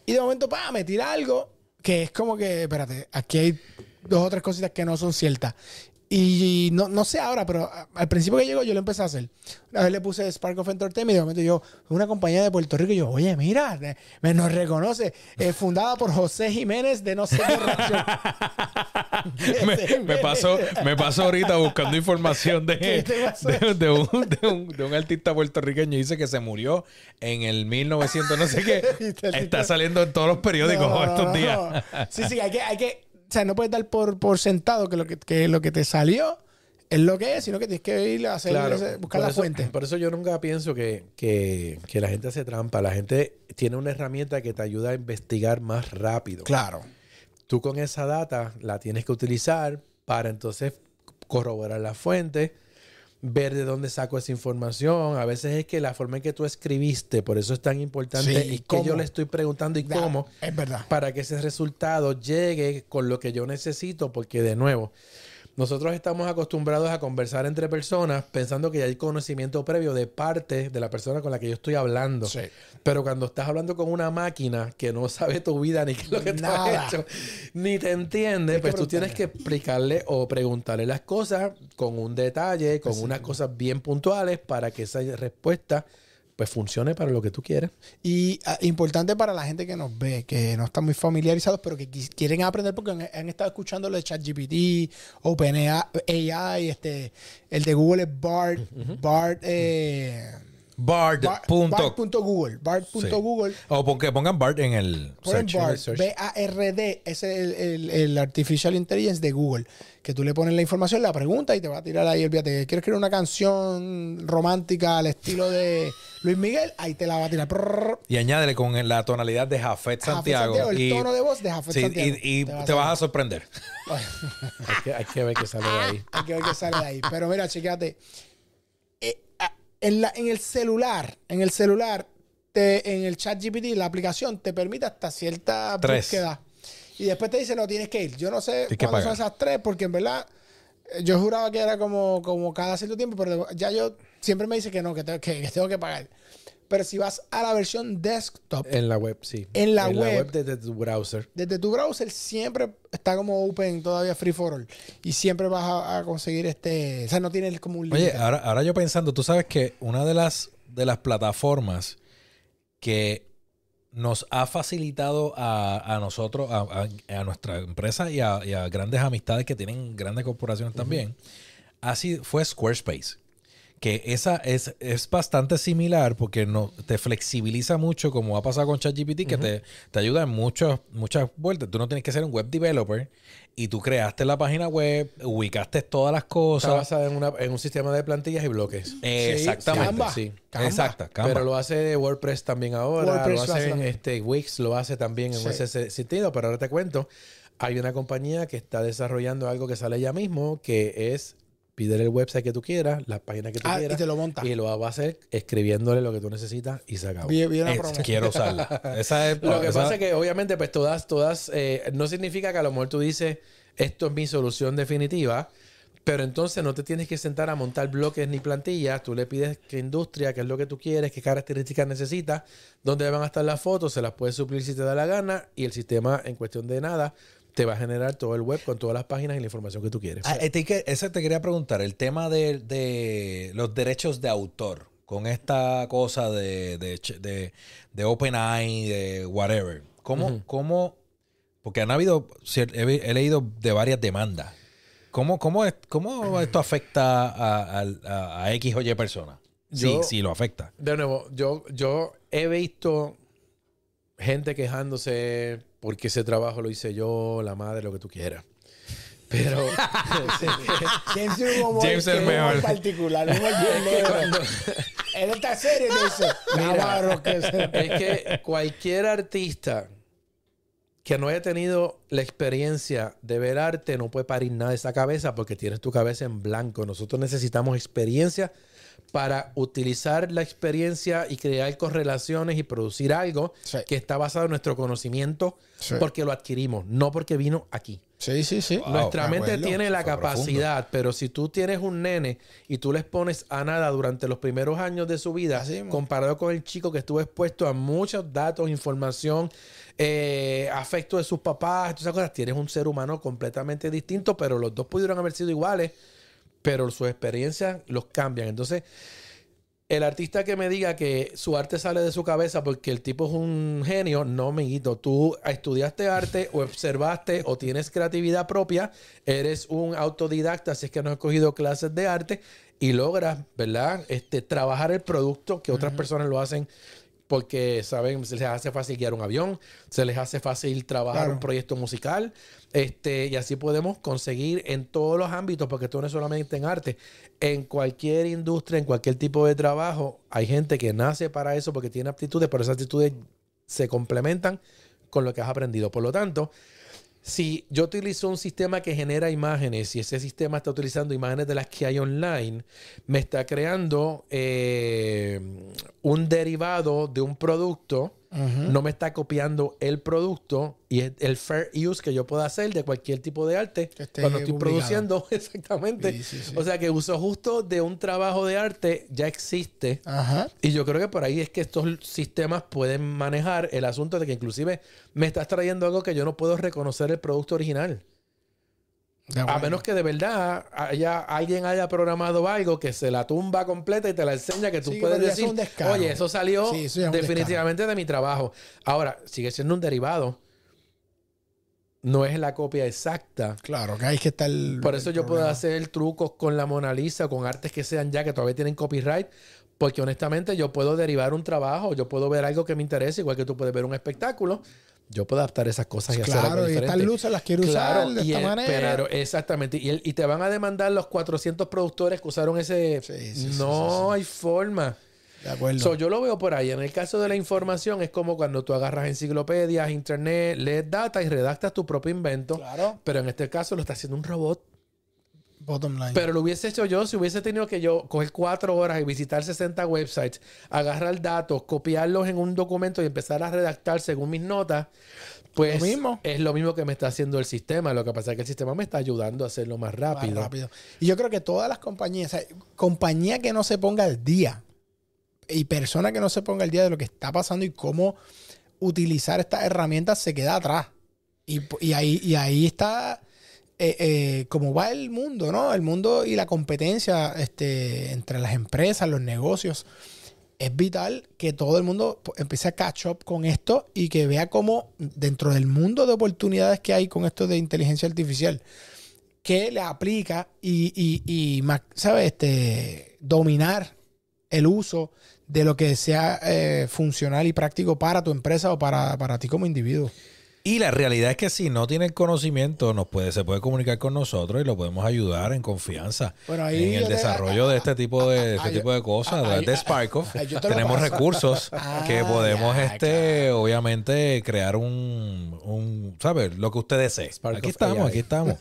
y de momento, pa, me tira algo que es como que, espérate, aquí hay dos o tres cositas que no son ciertas. Y no, no sé ahora, pero al principio que llegó yo lo empecé a hacer. Una vez le puse Spark of Entertainment y de momento yo, una compañía de Puerto Rico, y yo, oye, mira, me nos reconoce, eh, fundada por José Jiménez de no sé qué ración. me, me pasó, me pasó ahorita buscando información de, de, de un, de, un, de un artista puertorriqueño y dice que se murió en el 1900 no sé qué. ¿Viste el Está saliendo en todos los periódicos No, no, estos días. Sí, sí, hay que, hay que, o sea, no puedes dar por, por sentado que lo que, que lo que te salió es lo que es, sino que tienes que ir a hacer, Claro, buscar la eso- fuente. Por eso yo nunca pienso que, que, que la gente hace trampa. La gente tiene una herramienta que te ayuda a investigar más rápido. Claro. Tú con esa data la tienes que utilizar para entonces corroborar la fuente, ver de dónde saco esa información. A veces es que la forma en que tú escribiste, por eso es tan importante Sí, y ¿y que yo le estoy preguntando y cómo Es verdad. para que ese resultado llegue con lo que yo necesito, porque de nuevo, nosotros estamos acostumbrados a conversar entre personas pensando que ya hay conocimiento previo de parte de la persona con la que yo estoy hablando. Sí. Pero cuando estás hablando con una máquina que no sabe tu vida ni qué es lo que Nada. has hecho, ni te entiende, pues tú tienes que explicarle o preguntarle las cosas con un detalle, con unas cosas bien puntuales para que esa respuesta pues funcione para lo que tú quieres. Y ah, importante para la gente que nos ve, que no están muy familiarizados, pero que quis- quieren aprender porque han, han estado escuchando lo de ChatGPT, OpenAI, este, el de Google es BART, BART, eh. Bart- punto- Bart.google, Bart.google. O pon- que pongan Bard en el Ponen search. BARD. B-A-R-D, es el, el- el Artificial Intelligence de Google. Que tú le pones la información, la pregunta y te va a tirar ahí, olvídate, ¿quieres escribir una canción romántica al estilo de Luis Miguel? Ahí te la va a tirar. Y añádele con la tonalidad de Jafet Santiago. Santiago, el y, tono de voz de Jafet sí, Santiago. y, y Te te, vas a vas a sorprender. Hay que, hay que ver qué sale de ahí. Hay que ver qué sale de ahí. Pero mira, checate. En, la- en el celular, en el celular, te- en el chat GPT, la aplicación te permite hasta cierta Tres. búsqueda. Y después te dice, no, tienes que ir. Yo no sé cuándo son pagar. esas tres, porque en verdad eh, yo juraba que era como, como cada cierto tiempo, pero ya yo siempre me dice que no, que tengo que, que tengo que pagar. Pero si vas a la versión desktop, En la web, sí. En la web. desde tu browser. desde tu browser siempre está como open, todavía free for all. Y siempre vas a, a conseguir este. O sea, no tienes como un Oye, límite. ahora, ahora yo pensando, tú sabes que una de las, de las plataformas que nos ha facilitado a, a nosotros, a, a- nuestra empresa y a, y a grandes amistades que tienen grandes corporaciones también, así fue Squarespace. Que esa es, es bastante similar porque no, te flexibiliza mucho, como ha pasado con ChatGPT, que te, te ayuda en muchas, muchas vueltas. Tú no tienes que ser un web developer y tú creaste la página web, ubicaste todas las Está cosas. basada en, una- en un sistema de plantillas y bloques. Exactamente. Canva. Sí. Canva. Exacto, Canva. Pero lo hace WordPress también ahora. WordPress lo hace en este, Wix, lo hace también en Sí. ese sentido. Pero ahora te cuento. Hay una compañía que está desarrollando algo que sale ya mismo, que es pídele el website que tú quieras, la página que tú Ah, y quieras, te lo monta. y lo va a hacer escribiéndole lo que tú necesitas y se acabó. Una Eh, promo. quiero usarla. Esa es, Lo que esa- pasa es que obviamente pues todas, todas, eh, no significa que a lo mejor tú dices, esto es mi solución definitiva, pero entonces no te tienes que sentar a montar bloques ni plantillas, tú le pides qué industria, qué es lo que tú quieres, qué características necesitas, dónde van a estar las fotos, se las puedes suplir si te da la gana y el sistema en cuestión de nada te va a generar todo el web con todas las páginas y la información que tú quieres. Ah, este que- ese te quería preguntar, el tema de, de los derechos de autor, con esta cosa de, de, de, de OpenAI, de whatever. ¿Cómo, cómo- porque han habido, he, leído de varias demandas. ¿Cómo, cómo, cómo esto afecta a, al- a- a X o Y persona? Sí, sí, lo afecta. De nuevo, yo, yo he visto gente quejándose porque ese trabajo lo hice yo, la madre, lo que tú quieras. Pero James tiene un James es mejor. particular, un serio y te dice, "Navarro, que se-". es que cualquier artista que no haya tenido la experiencia de ver arte no puede parir nada de esa cabeza porque tienes tu cabeza en blanco. Nosotros necesitamos experiencia para utilizar la experiencia y crear correlaciones y producir algo Sí. que está basado en nuestro conocimiento Sí. porque lo adquirimos, no porque vino aquí. Sí, sí, sí. Wow, Nuestra mente tiene la capacidad, pero si tú tienes un nene y tú les pones a nada durante los primeros años de su vida, Así comparado con el chico que estuvo expuesto a muchos datos, información, eh, afecto de sus papás, todas esas cosas, tienes un ser humano completamente distinto, pero los dos pudieron haber sido iguales, pero sus experiencias los cambian. Entonces, el artista que me diga que su arte sale de su cabeza porque el tipo es un genio, no, amiguito. Tú estudiaste arte o observaste o tienes creatividad propia, eres un autodidacta, si es que no has cogido clases de arte y logras, ¿verdad? Este, trabajar el producto que otras personas lo hacen porque saben, se les hace fácil guiar un avión, se les hace fácil trabajar Claro. un proyecto musical, este, y así podemos conseguir en todos los ámbitos, porque esto no es solamente en arte, en cualquier industria, en cualquier tipo de trabajo, hay gente que nace para eso porque tiene aptitudes, pero esas aptitudes se complementan con lo que has aprendido. Por lo tanto, si yo utilizo un sistema que genera imágenes y ese sistema está utilizando imágenes de las que hay online, me está creando eh, un derivado de un producto, No me está copiando el producto y es el fair use que yo pueda hacer de cualquier tipo de arte cuando estoy produciendo exactamente. Sí, sí, sí. O sea que uso justo de un trabajo de arte ya existe. Ajá. Y yo creo que por ahí es que estos sistemas pueden manejar el asunto de que inclusive me estás trayendo algo que yo no puedo reconocer el producto original. De A menos que de verdad haya, alguien haya programado algo que se la tumba completa y te la enseña que tú Sí, puedes decir, es oye, eso salió Sí, eso ya es un definitivamente de mi trabajo. Ahora, sigue siendo un derivado. No es la copia exacta. Claro, que hay que estar. Por eso yo puedo hacer trucos con la Mona Lisa, con artes que sean ya que todavía tienen copyright, porque honestamente yo puedo derivar un trabajo, yo puedo ver algo que me interese, igual que tú puedes ver un espectáculo. Yo puedo adaptar esas cosas y hacer algo Claro, y diferente. estas luces las quiero Claro, usar de y esta el- manera. pero exactamente. Y, el- y te van a demandar los 400 productores que usaron ese. Sí, sí, sí, no sí, hay forma. de acuerdo. So, yo lo veo por ahí. En el caso de la información, es como cuando tú agarras enciclopedias, internet, lees data y redactas tu propio invento. claro, Pero en este caso lo está haciendo un robot. Bottom line. Pero lo hubiese hecho yo si hubiese tenido que yo coger cuatro horas y visitar 60 websites, agarrar datos, copiarlos en un documento y empezar a redactar según mis notas, pues Lo mismo. es lo mismo que me está haciendo el sistema. Lo que pasa es que el sistema me está ayudando a hacerlo más Más rápido. rápido. Y yo creo que todas las compañías, o sea, compañía que no se ponga al día y persona que no se ponga al día de lo que está pasando y cómo utilizar estas herramientas se queda atrás. Y, y ahí, y ahí está eh, eh, cómo va el mundo, ¿no? El mundo y la competencia este, entre las empresas, los negocios. Es vital que todo el mundo pues, empiece a catch up con esto y que vea cómo dentro del mundo de oportunidades que hay con esto de inteligencia artificial, que le aplica y, y, y ¿sabes? Este, dominar el uso de lo que sea eh, funcional y práctico para tu empresa o para, para ti como individuo. Y la realidad es que si no tiene el conocimiento, nos puede, se puede comunicar con nosotros y lo podemos ayudar en confianza Bueno, ahí en el te- desarrollo de este tipo de, este ah, tipo de cosas. ah, de te lo tenemos recursos Ah, que podemos, ya, este, obviamente, crear un, un, ¿sabes? Lo que usted desee. Aquí estamos, AI. aquí estamos.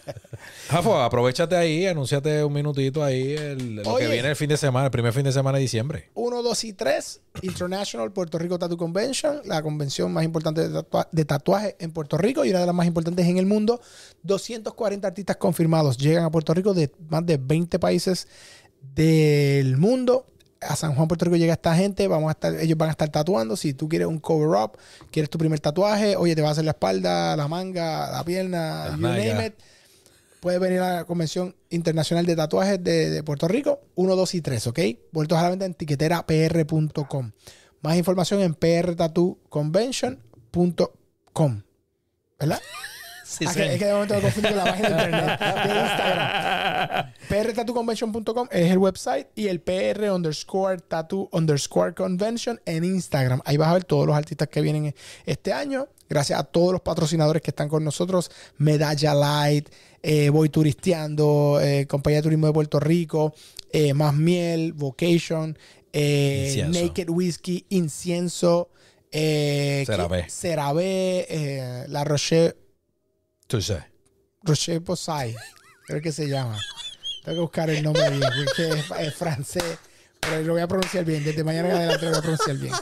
Jafo, aprovechate ahí, anúnciate un minutito ahí el- lo Oye. que viene el fin de semana, el primer fin de semana de diciembre. 1, 2 y 3, International Puerto Rico Tattoo Convention, la convención más importante de, de tatuaje en Puerto Rico y una de las más importantes en el mundo. 240 artistas confirmados llegan a Puerto Rico de más de 20 países del mundo. A San Juan, Puerto Rico llega esta gente, vamos a estar, ellos van a estar tatuando. Si tú quieres un cover up, quieres tu primer tatuaje, oye, te va a hacer la espalda, la manga, la pierna, you name it. Puedes venir a la Convención Internacional de Tatuajes de, de Puerto Rico, 1, 2 y 3, ¿ok? Vueltos a la venta en tiqueterapr.com. Más información en prtattooconvention.com. ¿Verdad? Sí, Ah, que- es que de momento me confundí con la página de internet de Instagram. prtattooconvention.com es el website y el pr underscore tattoo underscore convention en Instagram. Ahí vas a ver todos los artistas que vienen este año. Gracias a todos los patrocinadores que están con nosotros. Medalla Light, eh, Voy Turisteando, eh, Compañía de Turismo de Puerto Rico, eh, Más Miel, Vocation. Naked Whiskey, Incienso, eh, eh, La Roche Tú sabes. Rocher Posay, creo que se llama. Tengo que buscar el nombre bien, porque es, es francés, pero lo voy a pronunciar bien. Desde mañana en adelante lo voy a pronunciar bien.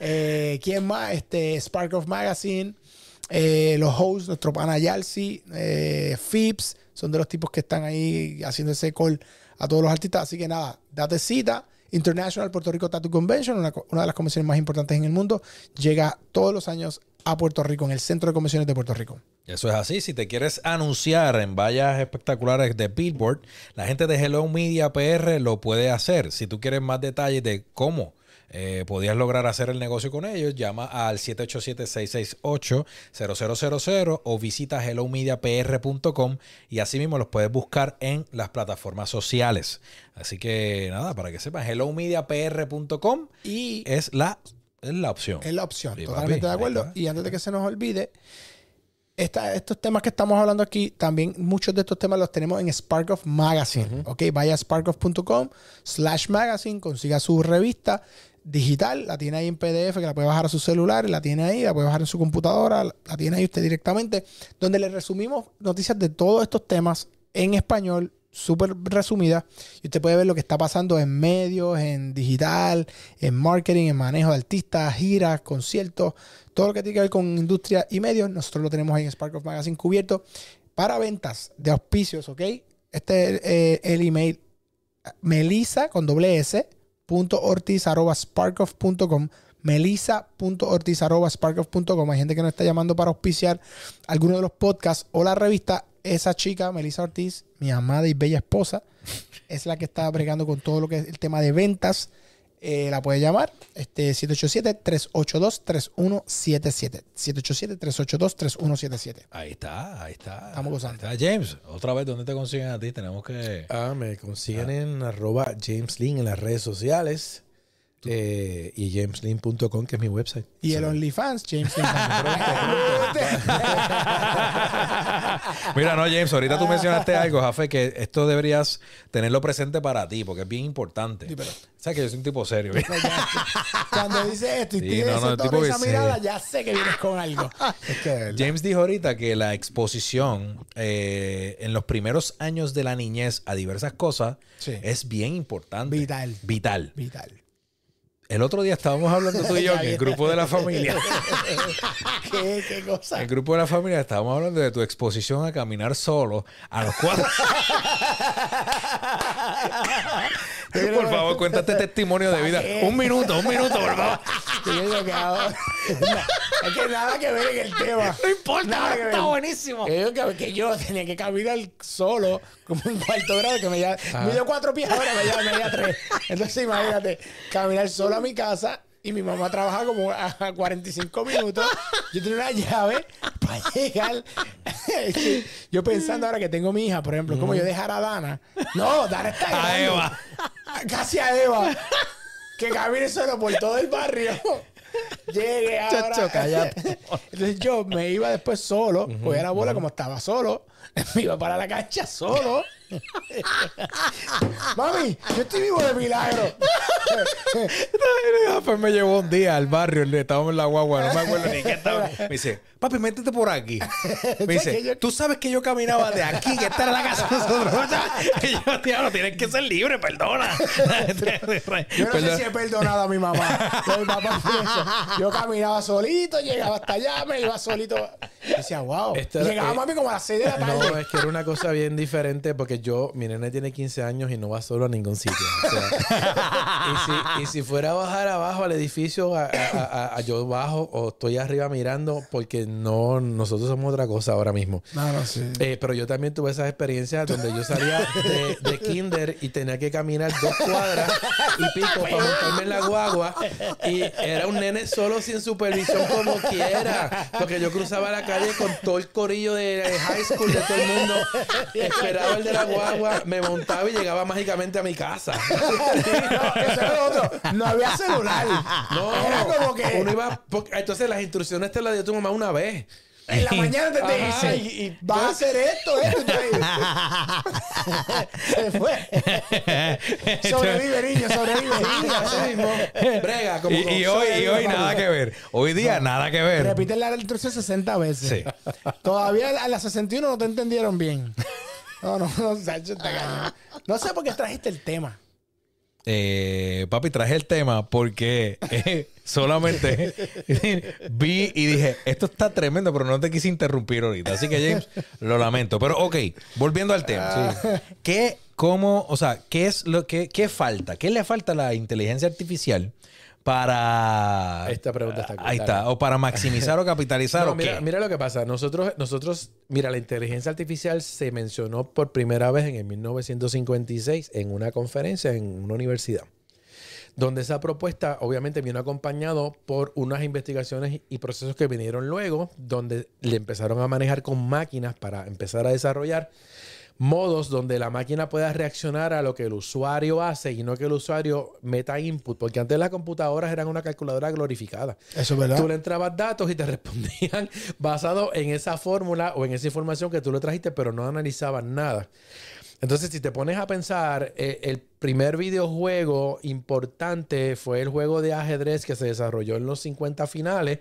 Eh, ¿Quién más? Este, Spark of Magazine, eh, los hosts, nuestro pana Yalsi, eh, Phipps, son de los tipos que están ahí haciendo ese call a todos los artistas. Así que nada, date cita. International Puerto Rico Tattoo Convention, una, de las convenciones más importantes en el mundo, llega todos los años a Puerto Rico, en el Centro de Convenciones de Puerto Rico. Eso es así. Si te quieres anunciar en vallas espectaculares de Billboard, la gente de Hello Media PR lo puede hacer. Si tú quieres más detalles de cómo eh, podías lograr hacer el negocio con ellos, llama al 787-668-0000 o visita hellomediapr.com y así mismo los puedes buscar en las plataformas sociales. Así que nada, para que sepan, hellomediapr.com Y es la, es la opción. Es la opción, Sí, totalmente papi, de acuerdo. Y antes de que se nos olvide, esta- estos temas que estamos hablando aquí, también muchos de estos temas los tenemos en Sparkoff Magazine. Ok, vaya a sparkoff.com slash magazine, consiga su revista digital, la tiene ahí en PDF, que la puede bajar a su celular, la tiene ahí, la puede bajar en su computadora, la tiene ahí usted directamente, donde le resumimos noticias de todos estos temas en español, súper resumida, y usted puede ver lo que está pasando en medios, en digital, en marketing, en manejo de artistas, giras, conciertos, todo lo que tiene que ver con industria y medios, nosotros lo tenemos ahí en Spark of Magazine cubierto para ventas de auspicios, ¿ok? Este es eh, el email melisa con doble s punto ortiz arroba sparkoff.com melisa.ortiz arroba sparkoff.com hay gente que nos está llamando para auspiciar alguno de los podcasts o la revista esa chica, Melissa Ortiz, mi amada y bella esposa, es la que está bregando con todo lo que es el tema de ventas. Eh, la puede llamar este 787-382-3177. 787-382-3177. Ahí está, ahí está. Estamos gozando. Ahí está. James, otra vez, ¿dónde te consiguen a ti? Tenemos que... Ah, me consiguen en arroba James Lin en las redes sociales. Eh, y jameslin.com, que es mi website. Y el OnlyFans, James. Mira, no, James, ahorita tú mencionaste algo, Jafe, que esto deberías tenerlo presente para ti, porque es bien importante. Dímelo. ¿Sabes que yo soy un tipo serio? Cuando dice esto y Sí, tiene no, no, tipo esa mirada, sí. ya sé que vienes con algo. Es que. James dijo ahorita que la exposición eh, en los primeros años de la niñez a diversas cosas Sí. es bien importante. Vital. Vital. Vital. El otro día estábamos hablando tú y yo en el grupo de la familia. ¿Qué, qué cosa? En el grupo de la familia estábamos hablando de tu exposición a caminar solo a los cuatro. por favor, cuéntate testimonio de vida. Un minuto, un minuto, por favor. Es que nada que ver en el tema. No importa, está buenísimo. Que yo, que, que yo tenía que caminar solo como un cuarto grado que me lleva, mido cuatro pies ahora, me lleva media tres. Entonces imagínate, caminar solo a mi casa y mi mamá trabaja como a 45 minutos. Yo tenía una llave para llegar. yo pensando ahora que tengo mi hija, por ejemplo, como yo dejar a Dana. No, Dana está A grande. Eva. Casi a Eva. Que camine solo por todo el barrio. Llegué ahora. Chacho, cállate. Entonces yo me iba después solo, cogía la bola como estaba solo, me iba para la cancha solo. Mami, yo estoy vivo de milagro. Pues me llevó un día al barrio, estábamos en la guagua, no me acuerdo ni qué estaba. Me dice, papi, métete por aquí. Me dice, tú sabes que yo caminaba de aquí, que esta era la casa de nosotros. Y yo, diablo, tienes que ser libre, perdona. Yo no sé si he perdonado a mi mamá. Mi papá fue eso. Yo caminaba solito, llegaba hasta allá, me iba solito. Y decía, wow. Esto era- llegaba eh, mami como a las 6 de la tarde. No, es que era una cosa bien diferente porque yo, mi nene tiene 15 años y no va solo a ningún sitio. O sea, y, si, y si fuera a bajar abajo al edificio, a, a- a- a- yo bajo o estoy arriba mirando porque no, nosotros somos otra cosa ahora mismo. No, no, sí. Eh, pero yo también tuve esas experiencias donde yo salía de, de kinder y tenía que caminar dos cuadras y pico para montarme en la guagua y era un nene solo sin supervisión como quiera porque yo cruzaba la calle con todo el corillo de high school de todo el mundo esperaba el de la guagua me montaba y llegaba mágicamente a mi casa No, eso era lo otro. No había celular. no Era como que uno iba entonces las instrucciones te las dio tu mamá una vez en la mañana te, te Ajá, dice, y- y- vas a hacer esto, esto. Se fue. sobrevive, niño, sobrevive. Sí, así mismo. brega como Y, y hoy, y hoy nada que ver. Hoy día nada que ver. Repite la instrucción 60 veces. Sí. Todavía a las 61 no te entendieron bien. No, no, no, está cañón. No sé por qué trajiste el tema. Eh, papi, traje el tema porque eh, solamente vi y dije, esto está tremendo, pero no te quise interrumpir ahorita. Así que, James, lo lamento. Pero, ok, volviendo al tema. ¿Qué, cómo, o sea, qué es lo que, qué falta? ¿Qué le falta a la inteligencia artificial para... Esta pregunta está Ahí está. O para maximizar o capitalizar No, o mira, qué. mira lo que pasa. Nosotros, nosotros, mira, la inteligencia artificial se mencionó por primera vez en el 1956 en una conferencia en una universidad. Donde esa propuesta obviamente vino acompañado por unas investigaciones y procesos que vinieron luego, donde le empezaron a manejar con máquinas para empezar a desarrollar modos donde la máquina pueda reaccionar a lo que el usuario hace y no que el usuario meta input, porque antes las computadoras eran una calculadora glorificada. Eso es verdad. Tú le entrabas datos y te respondían basado en esa fórmula o en esa información que tú le trajiste, pero no analizaban nada. Entonces, si te pones a pensar, eh, el primer videojuego importante fue el juego de ajedrez que se desarrolló en los 50 finales,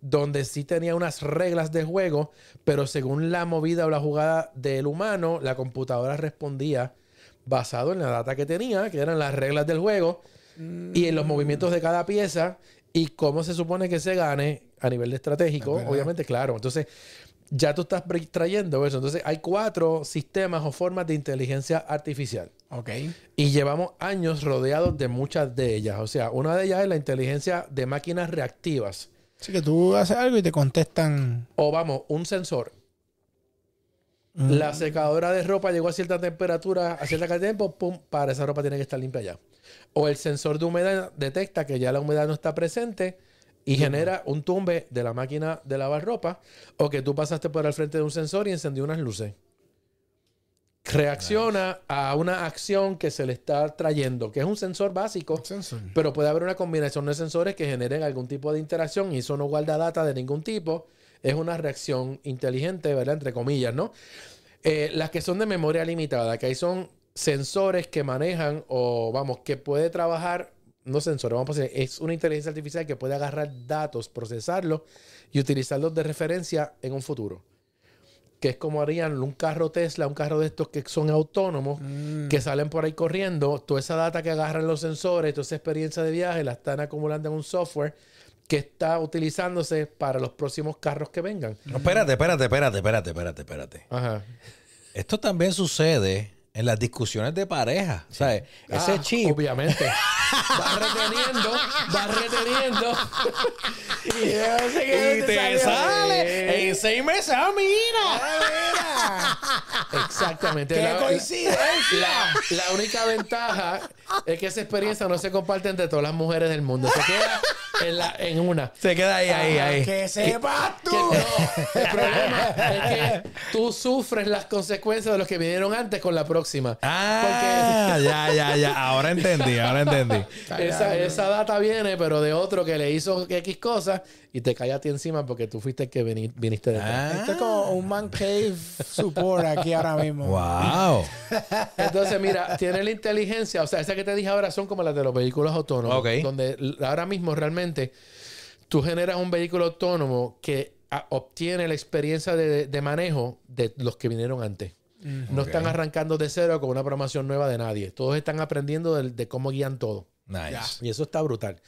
donde sí tenía unas reglas de juego, pero según la movida o la jugada del humano, la computadora respondía basado en la data que tenía, que eran las reglas del juego, y en los movimientos de cada pieza, y cómo se supone que se gane a nivel de estratégico, obviamente, claro. Entonces, ya tú estás trayendo eso. Entonces, hay cuatro sistemas o formas de inteligencia artificial. Ok. Y llevamos años rodeados de muchas de ellas. O sea, una de ellas es la inteligencia de máquinas reactivas. Así que tú haces algo y te contestan. O vamos, un sensor. Mm. La secadora de ropa llegó a cierta temperatura, a cierta cantidad de tiempo, pum, para esa ropa tiene que estar limpia ya. O el sensor de humedad detecta que ya la humedad no está presente y genera un tumbe de la máquina de lavar ropa. O que tú pasaste por al frente de un sensor y encendió unas luces. Reacciona a una acción que se le está trayendo, que es un sensor básico. Sensor. Pero puede haber una combinación de sensores que generen algún tipo de interacción y eso no guarda data de ningún tipo. Es una reacción inteligente, ¿verdad? Entre comillas, ¿no? Eh, las que son de memoria limitada, que ahí son sensores que manejan o, vamos, que puede trabajar, no sensores, vamos a decir, es una inteligencia artificial que puede agarrar datos, procesarlos y utilizarlos de referencia en un futuro. Que es como harían un carro Tesla, un carro de estos que son autónomos, que salen por ahí corriendo, toda esa data que agarran los sensores, toda esa experiencia de viaje, la están acumulando en un software que está utilizándose para los próximos carros que vengan. No, espérate, espérate, espérate, espérate, espérate, espérate. Ajá. Esto también sucede en las discusiones de pareja. ¿Sabes? Ese Ah, chip. Obviamente. va reteniendo, va reteniendo. Y yo sé que Y te te sale en seis meses. ¡Ah, mira! Exactamente. ¡Qué La- coincidencia! La, la única ventaja es que esa experiencia no se comparte entre todas las mujeres del mundo. Se queda en, la- en una. Se queda ahí, ahí, Ah, ahí. Que sepas tú. Que- no, el problema es que tú sufres las consecuencias de los que vinieron antes con la próxima. Ah, ya, ya, ya. Ahora entendí, ahora entendí. Esa, esa data viene, pero de otro que le hizo X cosas y te cae a ti encima porque tú fuiste el que vini- viniste de Ah. Esto es como un man cave support aquí ahora mismo. Wow. Entonces, mira, tiene la inteligencia, o sea, esa que te dije ahora son como las de los vehículos autónomos, Ok. donde ahora mismo realmente tú generas un vehículo autónomo que ah, obtiene la experiencia de, de manejo de los que vinieron antes. No están arrancando de cero con una programación nueva de nadie. Todos están aprendiendo de, de cómo guían todo. Nice. Y eso está brutal.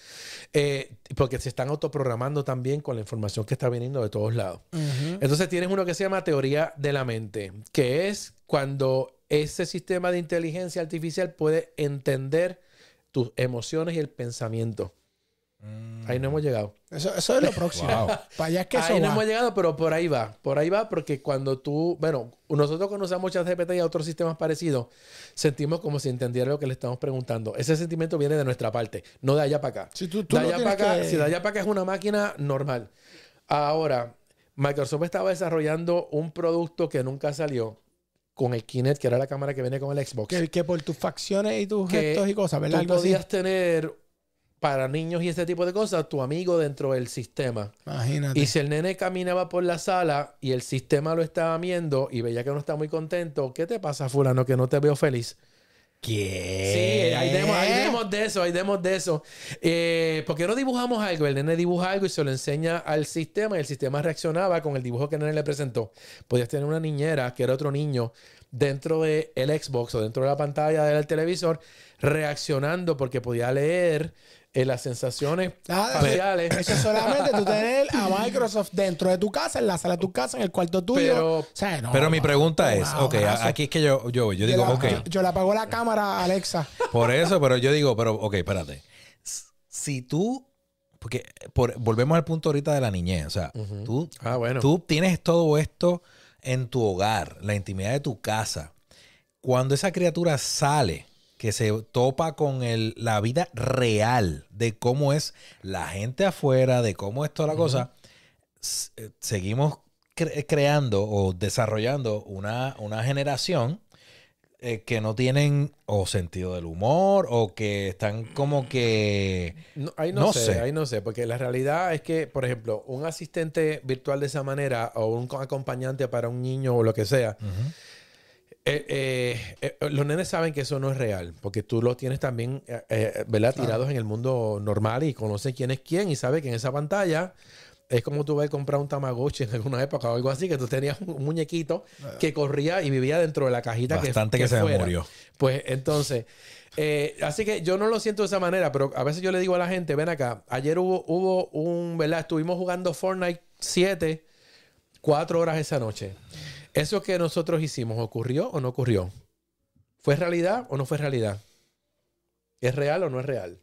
Eh, porque se están autoprogramando también con la información que está viniendo de todos lados. Entonces tienes uno que se llama teoría de la mente, que es cuando ese sistema de inteligencia artificial puede entender tus emociones y el pensamiento. Ahí no hemos llegado. Eso, eso es lo próximo. Wow. Para allá es que eso Ahí no va. hemos llegado, pero por ahí va. Por ahí va porque cuando tú, bueno, nosotros cuando usamos ChatGPT y otros sistemas parecidos, sentimos como si entendiera lo que le estamos preguntando. Ese sentimiento viene de nuestra parte, no de allá para acá. Si tú, tú de no allá para tienes acá, que- si de allá para acá es una máquina normal. Ahora, Microsoft estaba desarrollando un producto que nunca salió con el Kinect, que era la cámara que viene con el Xbox. que, que por tus facciones y tus gestos y cosas, ¿verdad? Tú podías tener para niños y este tipo de cosas tu amigo dentro del sistema. Imagínate. Y si el nene caminaba por la sala y el sistema lo estaba viendo y veía que no está muy contento, ¿qué te pasa, fulano, que no te veo feliz? ¿Qué? Sí, hay demos, de eso, hay demos de eso. Eh, ¿Por qué no dibujamos algo? El nene dibuja algo y se lo enseña al sistema y el sistema reaccionaba con el dibujo que el nene le presentó. Podías tener una niñera, que era otro niño, dentro del Xbox o dentro de la pantalla del televisor, reaccionando porque podía leer eh, las sensaciones Nada, faciales. Eso es solamente tú tener a Microsoft dentro de tu casa, en la sala de tu casa, en el cuarto tuyo. Pero- O sea, no, Pero mi pregunta un es, ok, abrazo. aquí es que yo, yo, yo digo, la, ok, yo, yo le apago la cámara a Alexa. por eso, pero yo digo, pero, ok, espérate. Si tú, porque por- volvemos al punto ahorita de la niñez, o sea, tú, Ah, bueno. tú tienes todo esto en tu hogar, la intimidad de tu casa. Cuando esa criatura sale, que se topa con el, la vida real de cómo es la gente afuera, de cómo es toda la cosa, s- eh, seguimos cre- creando o desarrollando una, una generación eh, que no tienen o sentido del humor o que están como que... No, ahí no, No sé, sé. ahí no sé, porque la realidad es que, por ejemplo, un asistente virtual de esa manera o un acompañante para un niño o lo que sea, eh, eh, eh, los nenes saben que eso no es real, porque tú los tienes también, ¿verdad? Tirados en el mundo normal y conocen quién es quién y sabe que en esa pantalla es como tú vas a comprar un Tamagotchi en alguna época o algo así, que tú tenías un muñequito que corría y vivía dentro de la cajita que- Bastante que, se me fuera. murió. Pues entonces, eh, así que yo no lo siento de esa manera, pero a veces yo le digo a la gente, ven acá, ayer hubo, hubo un, ¿verdad? Estuvimos jugando Fortnite 7, 4 horas esa noche. ¿Eso que nosotros hicimos ocurrió o no ocurrió? ¿Fue realidad o no fue realidad? ¿Es real o no es real?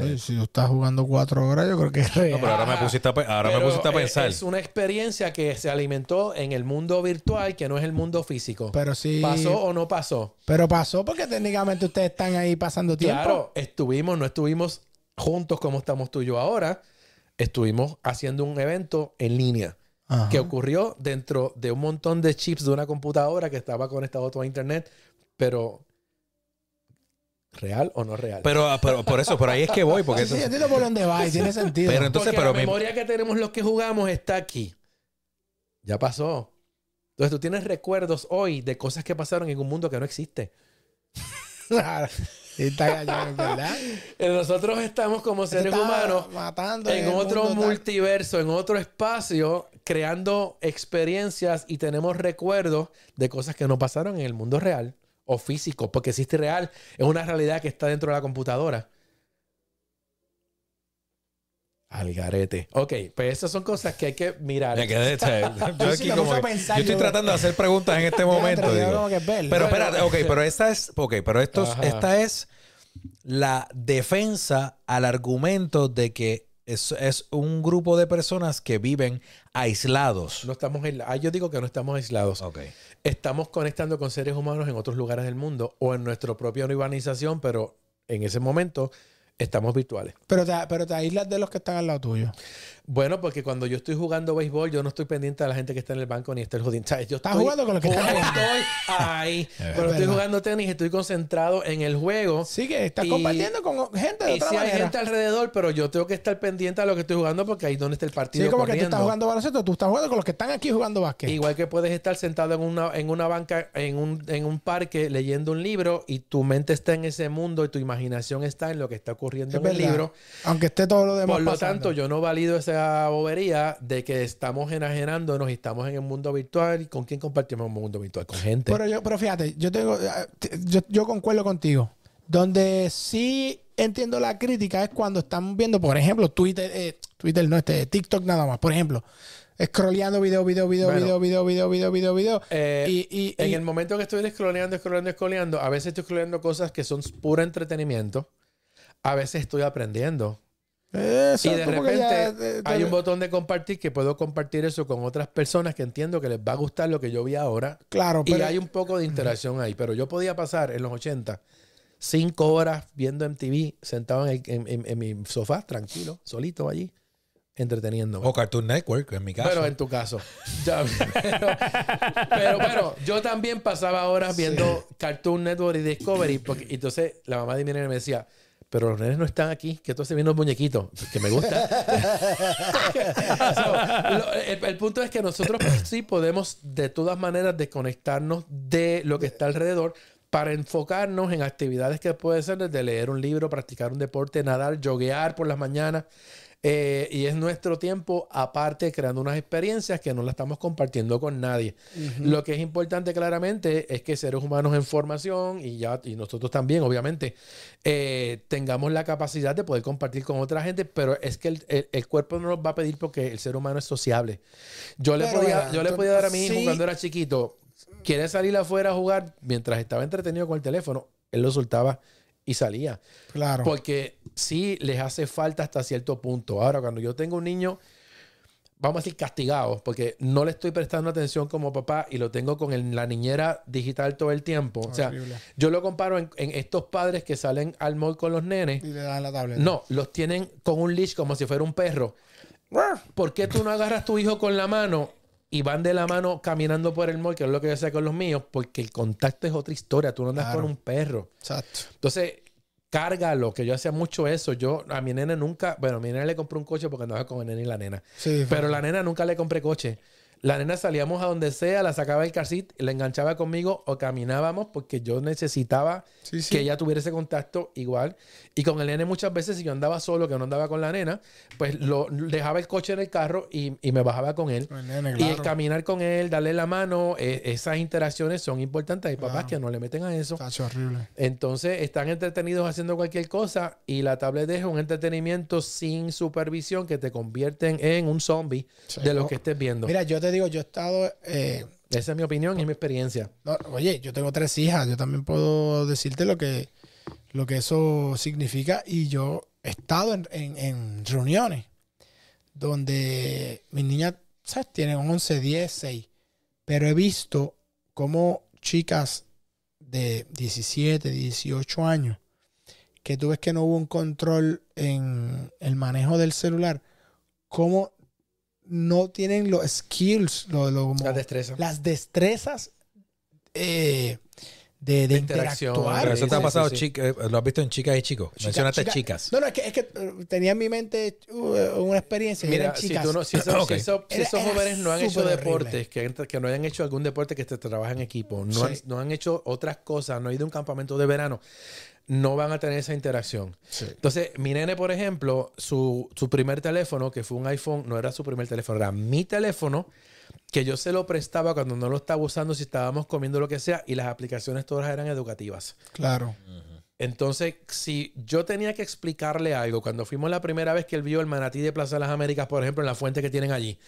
Oye, si tú estás jugando cuatro horas, yo creo que es real. No, pero ahora me pusiste a, pe- ahora me Pero, pusiste a eh, pensar. Es una experiencia que se alimentó en el mundo virtual, que no es el mundo físico. Pero sí. ¿Pasó o no pasó? Pero pasó porque técnicamente ustedes están ahí pasando tiempo. Claro, estuvimos, no estuvimos juntos como estamos tú y yo ahora. Estuvimos haciendo un evento en línea Ajá. que ocurrió dentro de un montón de chips de una computadora que estaba conectado a internet, pero ¿real o no real? Pero, ah, pero por eso, por ahí es que voy, porque Sí, entiendo por dónde va y tiene sentido. Pero entonces, Porque pero la mi- memoria que tenemos los que jugamos está aquí. Ya pasó. Entonces tú tienes recuerdos hoy de cosas que pasaron en un mundo que no existe. Está cañón, ¿verdad? Nosotros estamos como seres humanos matando en otro mundo, tal. multiverso, en otro espacio, creando experiencias y tenemos recuerdos de cosas que no pasaron en el mundo real o físico, porque existe real, es una realidad que está dentro de la computadora. Al garete. Ok, pues esas son cosas que hay que mirar. me quedé, yo aquí como que- estoy yo- tratando de hacer preguntas en este momento. Digo. Pero espérate, ok, pero esta es, ok, pero esto, es- Ajá. esta es la defensa al argumento de que es, es un grupo de personas que viven aislados. No estamos aisla- ah, yo digo que no estamos aislados. Estamos conectando con seres humanos en otros lugares del mundo o en nuestra propia urbanización, pero en ese momento Estamos virtuales. Pero te, pero te aíslas de los que están al lado tuyo. Bueno, porque cuando yo estoy jugando béisbol, yo no estoy pendiente de la gente que está en el banco ni está el. ¿Sabes? Yo Estás estoy- jugando con los que están jugando. Estoy ahí. Cuando estoy verdad. jugando tenis, estoy concentrado en el juego. Sí, que estás Y- compartiendo con gente de Y otra si hay manera. gente alrededor, pero yo tengo que estar pendiente a lo que estoy jugando porque ahí es donde está el partido Sí, como que tú estás jugando baloncesto, tú estás jugando con los que están aquí jugando básquet. Igual que puedes estar sentado en una, en una banca, en un, en un parque, leyendo un libro y tu mente está en ese mundo y tu imaginación está en lo que está ocurriendo Es en el libro. Aunque esté todo lo demás Por lo pasando. tanto, yo no valido bobería de que estamos enajenándonos y estamos en el mundo virtual. ¿Y con quién compartimos el mundo virtual? Con gente. Pero, yo, pero fíjate, yo tengo. eh, Yo, yo concuerdo contigo. Donde sí entiendo la crítica es cuando están viendo, por ejemplo, Twitter, eh, Twitter no, este, TikTok nada más. Por ejemplo, scrolleando video, video, video, Bueno. video, video, video, video, video, video. Eh, y, y- en y- el momento que estoy scrolleando, scrolleando, scrolleando, a veces estoy scrolleando cosas que son puro entretenimiento. A veces estoy aprendiendo. Eso, Y de repente ya, eh, hay un botón de compartir que puedo compartir eso con otras personas que entiendo que les va a gustar lo que yo vi ahora. Claro, Y pero. hay un poco de interacción ahí. Pero yo podía pasar en los 80 cinco horas viendo MTV sentado en, el- en- en- en mi sofá, tranquilo, solito allí, entreteniéndome. O Cartoon Network, en mi caso. Pero en tu caso. Ya, pero, pero bueno, yo también pasaba horas viendo Cartoon Network y Discovery. Porque, y entonces la mamá de mi me decía, pero los nenes no están aquí, que entonces vienen los muñequitos, que me gusta. So, lo- el, el punto es que nosotros sí podemos de todas maneras desconectarnos de lo que está alrededor para enfocarnos en actividades que puede ser desde leer un libro, practicar un deporte, nadar, joguear por las mañanas. Eh, y es nuestro tiempo aparte creando unas experiencias que no las estamos compartiendo con nadie. Lo que es importante claramente es que seres humanos en formación y ya y nosotros también obviamente eh, tengamos la capacidad de poder compartir con otra gente, pero es que el, el- el cuerpo no nos va a pedir porque el ser humano es sociable. Yo le podía, yo le podía dar a mi hijo sí. cuando era chiquito, quiere salir afuera a jugar mientras estaba entretenido con el teléfono, él lo soltaba y salía. Claro. Porque sí les hace falta hasta cierto punto. Ahora, cuando yo tengo un niño, vamos a decir castigado, porque no le estoy prestando atención como papá y lo tengo con el- la niñera digital todo el tiempo. O sea, yo lo comparo en, en estos padres que salen al mall con los nenes. Y le dan la tablet. No, los tienen con un leash como si fuera un perro. ¿Por qué tú no agarras a tu hijo con la mano y van de la mano caminando por el mall, que es lo que yo sé con los míos? Porque el contacto es otra historia. Tú no andas Claro. con un perro. Exacto. Entonces, cárgalo, que yo hacía mucho eso. Yo a mi nena nunca, bueno, a mi nena le compré un coche porque andaba con el nene y la nena. Sí, Pero la nena nunca le compré coche. La nena salíamos a donde sea, la sacaba del car seat, la enganchaba conmigo o caminábamos porque yo necesitaba Sí, sí. que ella tuviera ese contacto igual. Y con el nene muchas veces, si yo andaba solo, que no andaba con la nena, pues lo dejaba el coche en el carro y, y me bajaba con él. Con el nene, Y el caminar con él, darle la mano, eh, esas interacciones son importantes. Hay papás Claro. que no le meten a eso. Tacho, horrible. Entonces están entretenidos haciendo cualquier cosa y la tablet es un entretenimiento sin supervisión que te convierten en un zombie Sí, de lo no. que estés viendo. Mira, yo te digo, yo he estado. eh, Esa es mi opinión y mi experiencia. no, oye, yo tengo tres hijas. Yo también puedo decirte lo que, lo que eso significa. Y yo he estado en, en- en reuniones donde mis niñas, ¿sabes? Tienen 11, 10, 6. Pero he visto cómo chicas de 17, 18 años, que tú ves que no hubo un control en el manejo del celular, cómo no tienen los skills, lo, lo- como- La destreza. las destrezas eh, de, de interacción, interactuar. Pero eso te ha pasado, sí, sí. chica- eh, lo has visto en chicas y chicos. Chica- Mencionaste chica- chicas. No, no, es que, es que eh, tenía en mi mente uh, una experiencia. Mira, eran si, tú no, si, esos, Ok. si esos- si esos jóvenes no han hecho deportes, que, que no hayan hecho algún deporte que te trabaja en equipo, no, han, Sí. no han hecho otras cosas, no han ido a un campamento de verano, no van a tener esa interacción. Sí. Entonces, mi nene, por ejemplo, su, su primer teléfono, que fue un iPhone, no era su primer teléfono, era mi teléfono, que yo se lo prestaba cuando no lo estaba usando, si estábamos comiendo lo que sea, y las aplicaciones todas eran educativas. Claro. Entonces, si yo tenía que explicarle algo, cuando fuimos la primera vez que él vio el manatí de Plaza de las Américas, por ejemplo, en la fuente que tienen allí,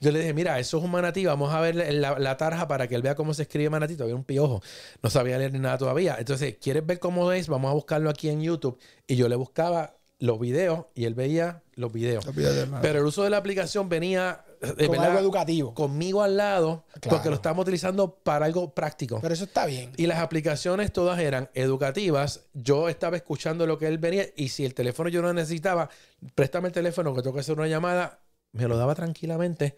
yo le dije, mira, eso es un manatí, vamos a ver la, la tarja para que él vea cómo se escribe manatí, todavía un piojo, no sabía leer ni nada todavía. Entonces, ¿quieres ver cómo es? Vamos a buscarlo aquí en YouTube. Y yo le buscaba los videos y él veía los videos. Olvídate, hermano. Pero el uso de la aplicación venía de verdad, algo educativo. conmigo al lado, porque lo estamos utilizando para algo práctico. Pero eso está bien. Y las aplicaciones todas eran educativas. Yo estaba escuchando lo que él venía y si el teléfono yo no necesitaba, préstame el teléfono que tengo que hacer una llamada, me lo daba tranquilamente.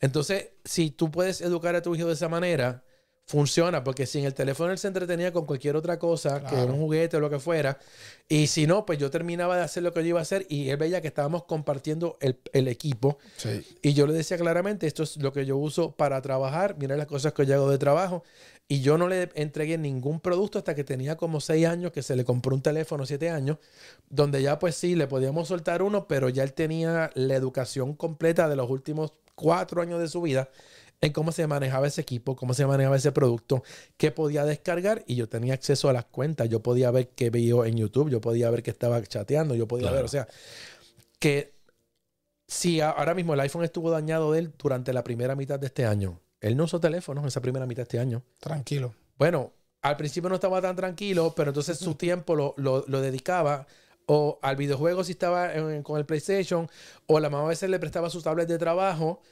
Entonces, si tú puedes educar a tu hijo de esa manera, funciona, porque si en el teléfono él se entretenía con cualquier otra cosa, que Claro. un juguete o lo que fuera, y si no, pues yo terminaba de hacer lo que yo iba a hacer y él veía que estábamos compartiendo el, el equipo. Sí. Y yo le decía claramente, esto es lo que yo uso para trabajar, mira las cosas que yo hago de trabajo. Y yo no le entregué ningún producto hasta que tenía como seis años, que se le compró un teléfono, siete años, donde ya pues sí, le podíamos soltar uno, pero ya él tenía la educación completa de los últimos cuatro años de su vida en cómo se manejaba ese equipo, cómo se manejaba ese producto, qué podía descargar y yo tenía acceso a las cuentas, yo podía ver qué veía en YouTube, yo podía ver que estaba chateando, yo podía Claro. ver, o sea, que si ahora mismo el iPhone estuvo dañado de él durante la primera mitad de este año, él no usó teléfono en esa primera mitad de este año. Tranquilo. Bueno, al principio no estaba tan tranquilo, pero entonces su tiempo lo, lo- lo dedicaba o al videojuego si estaba en- con el PlayStation, o la mamá a veces le prestaba sus tablets de trabajo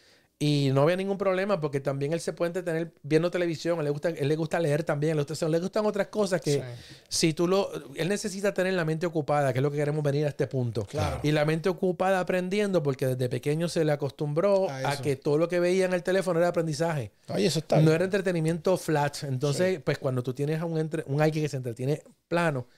y no había ningún problema porque también él se puede entretener viendo televisión, él le gusta, él le gusta leer también, le, gusta- le gustan otras cosas que Sí. si tú lo... Él necesita tener la mente ocupada, que es lo que queremos venir a este punto. Claro. Y la mente ocupada aprendiendo porque desde pequeño se le acostumbró A que todo lo que veía en el teléfono era aprendizaje. Oye, eso está No era entretenimiento flat. Entonces, pues cuando tú tienes a un, entre- un alguien que se entretiene plano,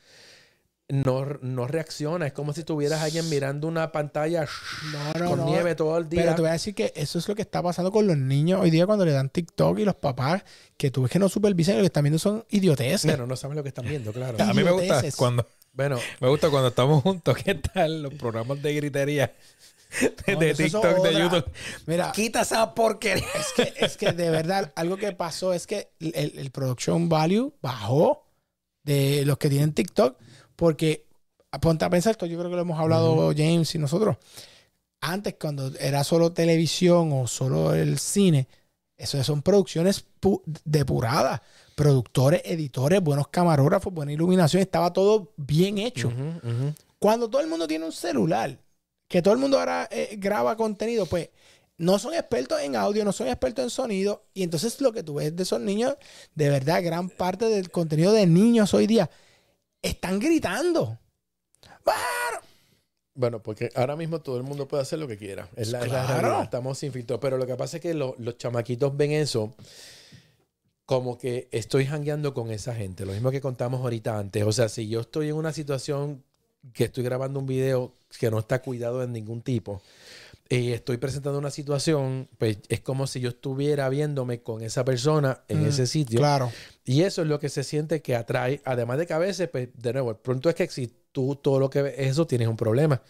no, no reacciona. Es como si tuvieras a alguien mirando una pantalla No, no, con no. nieve todo el día. Pero te voy a decir que eso es lo que está pasando con los niños hoy día cuando le dan TikTok y los papás que tú ves que no supervisan y lo que están viendo son idioteces. Bueno, no saben lo que están viendo, claro. A mí me gusta cuando Bueno, me gusta cuando estamos juntos. ¿Qué tal los programas de gritería de, No, TikTok, de. YouTube? Mira, Quita esa porquería. es que, es que de verdad algo que pasó es que el, el production value bajó de los que tienen TikTok porque ponte a pensar esto, yo creo que lo hemos hablado James y nosotros. Antes cuando era solo televisión o solo el cine, eso son producciones pu- depuradas, productores, editores, buenos camarógrafos, buena iluminación, estaba todo bien hecho. Cuando todo el mundo tiene un celular, que todo el mundo ahora eh, graba contenido, pues no son expertos en audio, no son expertos en sonido. Y entonces lo que tú ves de esos niños, de verdad, gran parte del contenido de niños hoy día, están gritando. Bueno, porque ahora mismo todo el mundo puede hacer lo que quiera. Es la, es la Claro. realidad. Estamos sin filtro. Pero lo que pasa es que lo- los chamaquitos ven eso como que estoy jangueando con esa gente. Lo mismo que contamos ahorita antes. O sea, si yo estoy en una situación que estoy grabando un video que no está cuidado de ningún tipo y estoy presentando una situación, pues es como si yo estuviera viéndome con esa persona en Mm, ese sitio. Claro. Y eso es lo que se siente que atrae. Además de que a veces, pues, de nuevo, el punto es que si tú todo lo que ves eso, tienes un problema.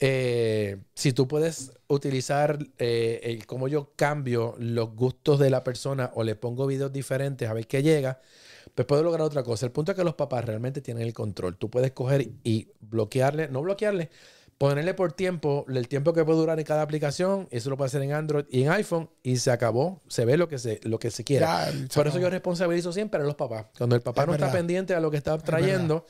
Eh, si tú puedes utilizar eh, el cómo yo cambio los gustos de la persona o le pongo videos diferentes a ver qué llega, pues puedo lograr otra cosa. El punto es que los papás realmente tienen el control. Tú puedes coger y bloquearle, no bloquearle, ponerle por tiempo, el tiempo que puede durar en cada aplicación. Eso lo puede hacer en Android y en iPhone y se acabó. Se ve lo que se, lo que se quiera. Ya, Por eso yo responsabilizo siempre a los papás. Cuando el papá Es no está pendiente a lo que está trayendo,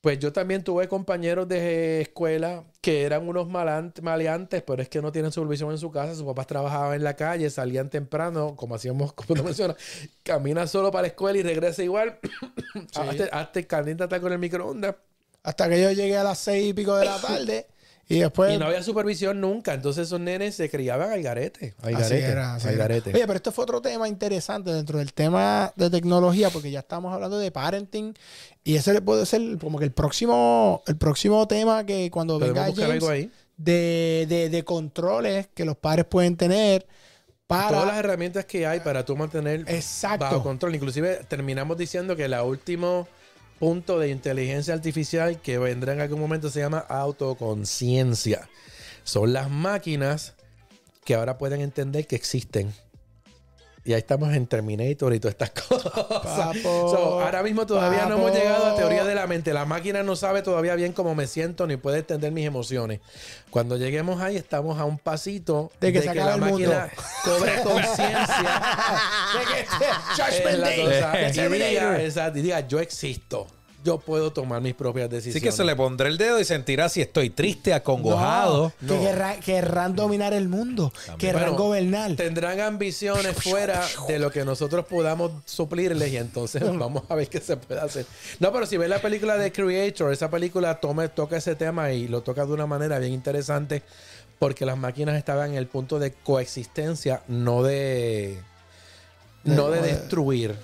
pues yo también tuve compañeros de escuela que eran unos maleantes, pero es que no tienen supervisión en su casa. Sus papás trabajaban en la calle, salían temprano, como hacíamos, como tú mencionas, camina solo para la escuela y regresa igual. hazte, hazte caliéntate con el microondas. Hasta que yo llegué a las seis y pico de la tarde y después... Y no había supervisión nunca. Entonces esos nenes se criaban al garete. Al Así garete. era, así al era. garete. Oye, pero esto fue otro tema interesante dentro del tema de tecnología, porque ya estamos hablando de parenting y ese puede ser como que el próximo, el próximo tema que cuando venga James, algo ahí. de, de- de controles que los padres pueden tener Todas las para... herramientas que hay para tú mantener Exacto. bajo control. Inclusive terminamos diciendo que el último punto de inteligencia artificial que vendrá en algún momento se llama autoconciencia. Son las máquinas que ahora pueden entender que existen. Y ahí estamos en Terminator y todas estas cosas. Papo, So, ahora mismo todavía no hemos llegado a teoría de la mente. La máquina no sabe todavía bien cómo me siento ni puede entender mis emociones. Cuando lleguemos ahí, estamos a un pasito De que se la el mundo. máquina cobre conciencia. De que Judgment Day, exacto, y diga, yo existo. Yo puedo tomar mis propias Así decisiones. que se le pondré el dedo y sentirá si estoy triste, acongojado. No, que querrá- querrán dominar el mundo. Querrán Bueno, gobernar. Tendrán ambiciones fuera de lo que nosotros podamos suplirles y entonces vamos a ver qué se puede hacer. No, pero si ves la película de Creator, esa película toma, toca ese tema y lo toca de una manera bien interesante porque las máquinas estaban en el punto de coexistencia, no de no de destruir.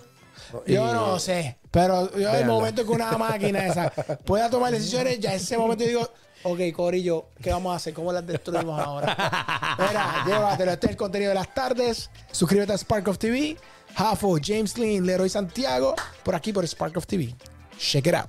Yo Y- no sé. Pero yo en el momento que una máquina esa pueda tomar decisiones, ya en ese momento yo digo, ok, Corillo, ¿qué vamos a hacer? ¿Cómo las destruimos ahora? Mira, llévatelo. Este es el contenido de las tardes. Suscríbete a Spark of TV. Hafo, James Lynn, Leroy Santiago. Por aquí por Spark of TV. Check it out.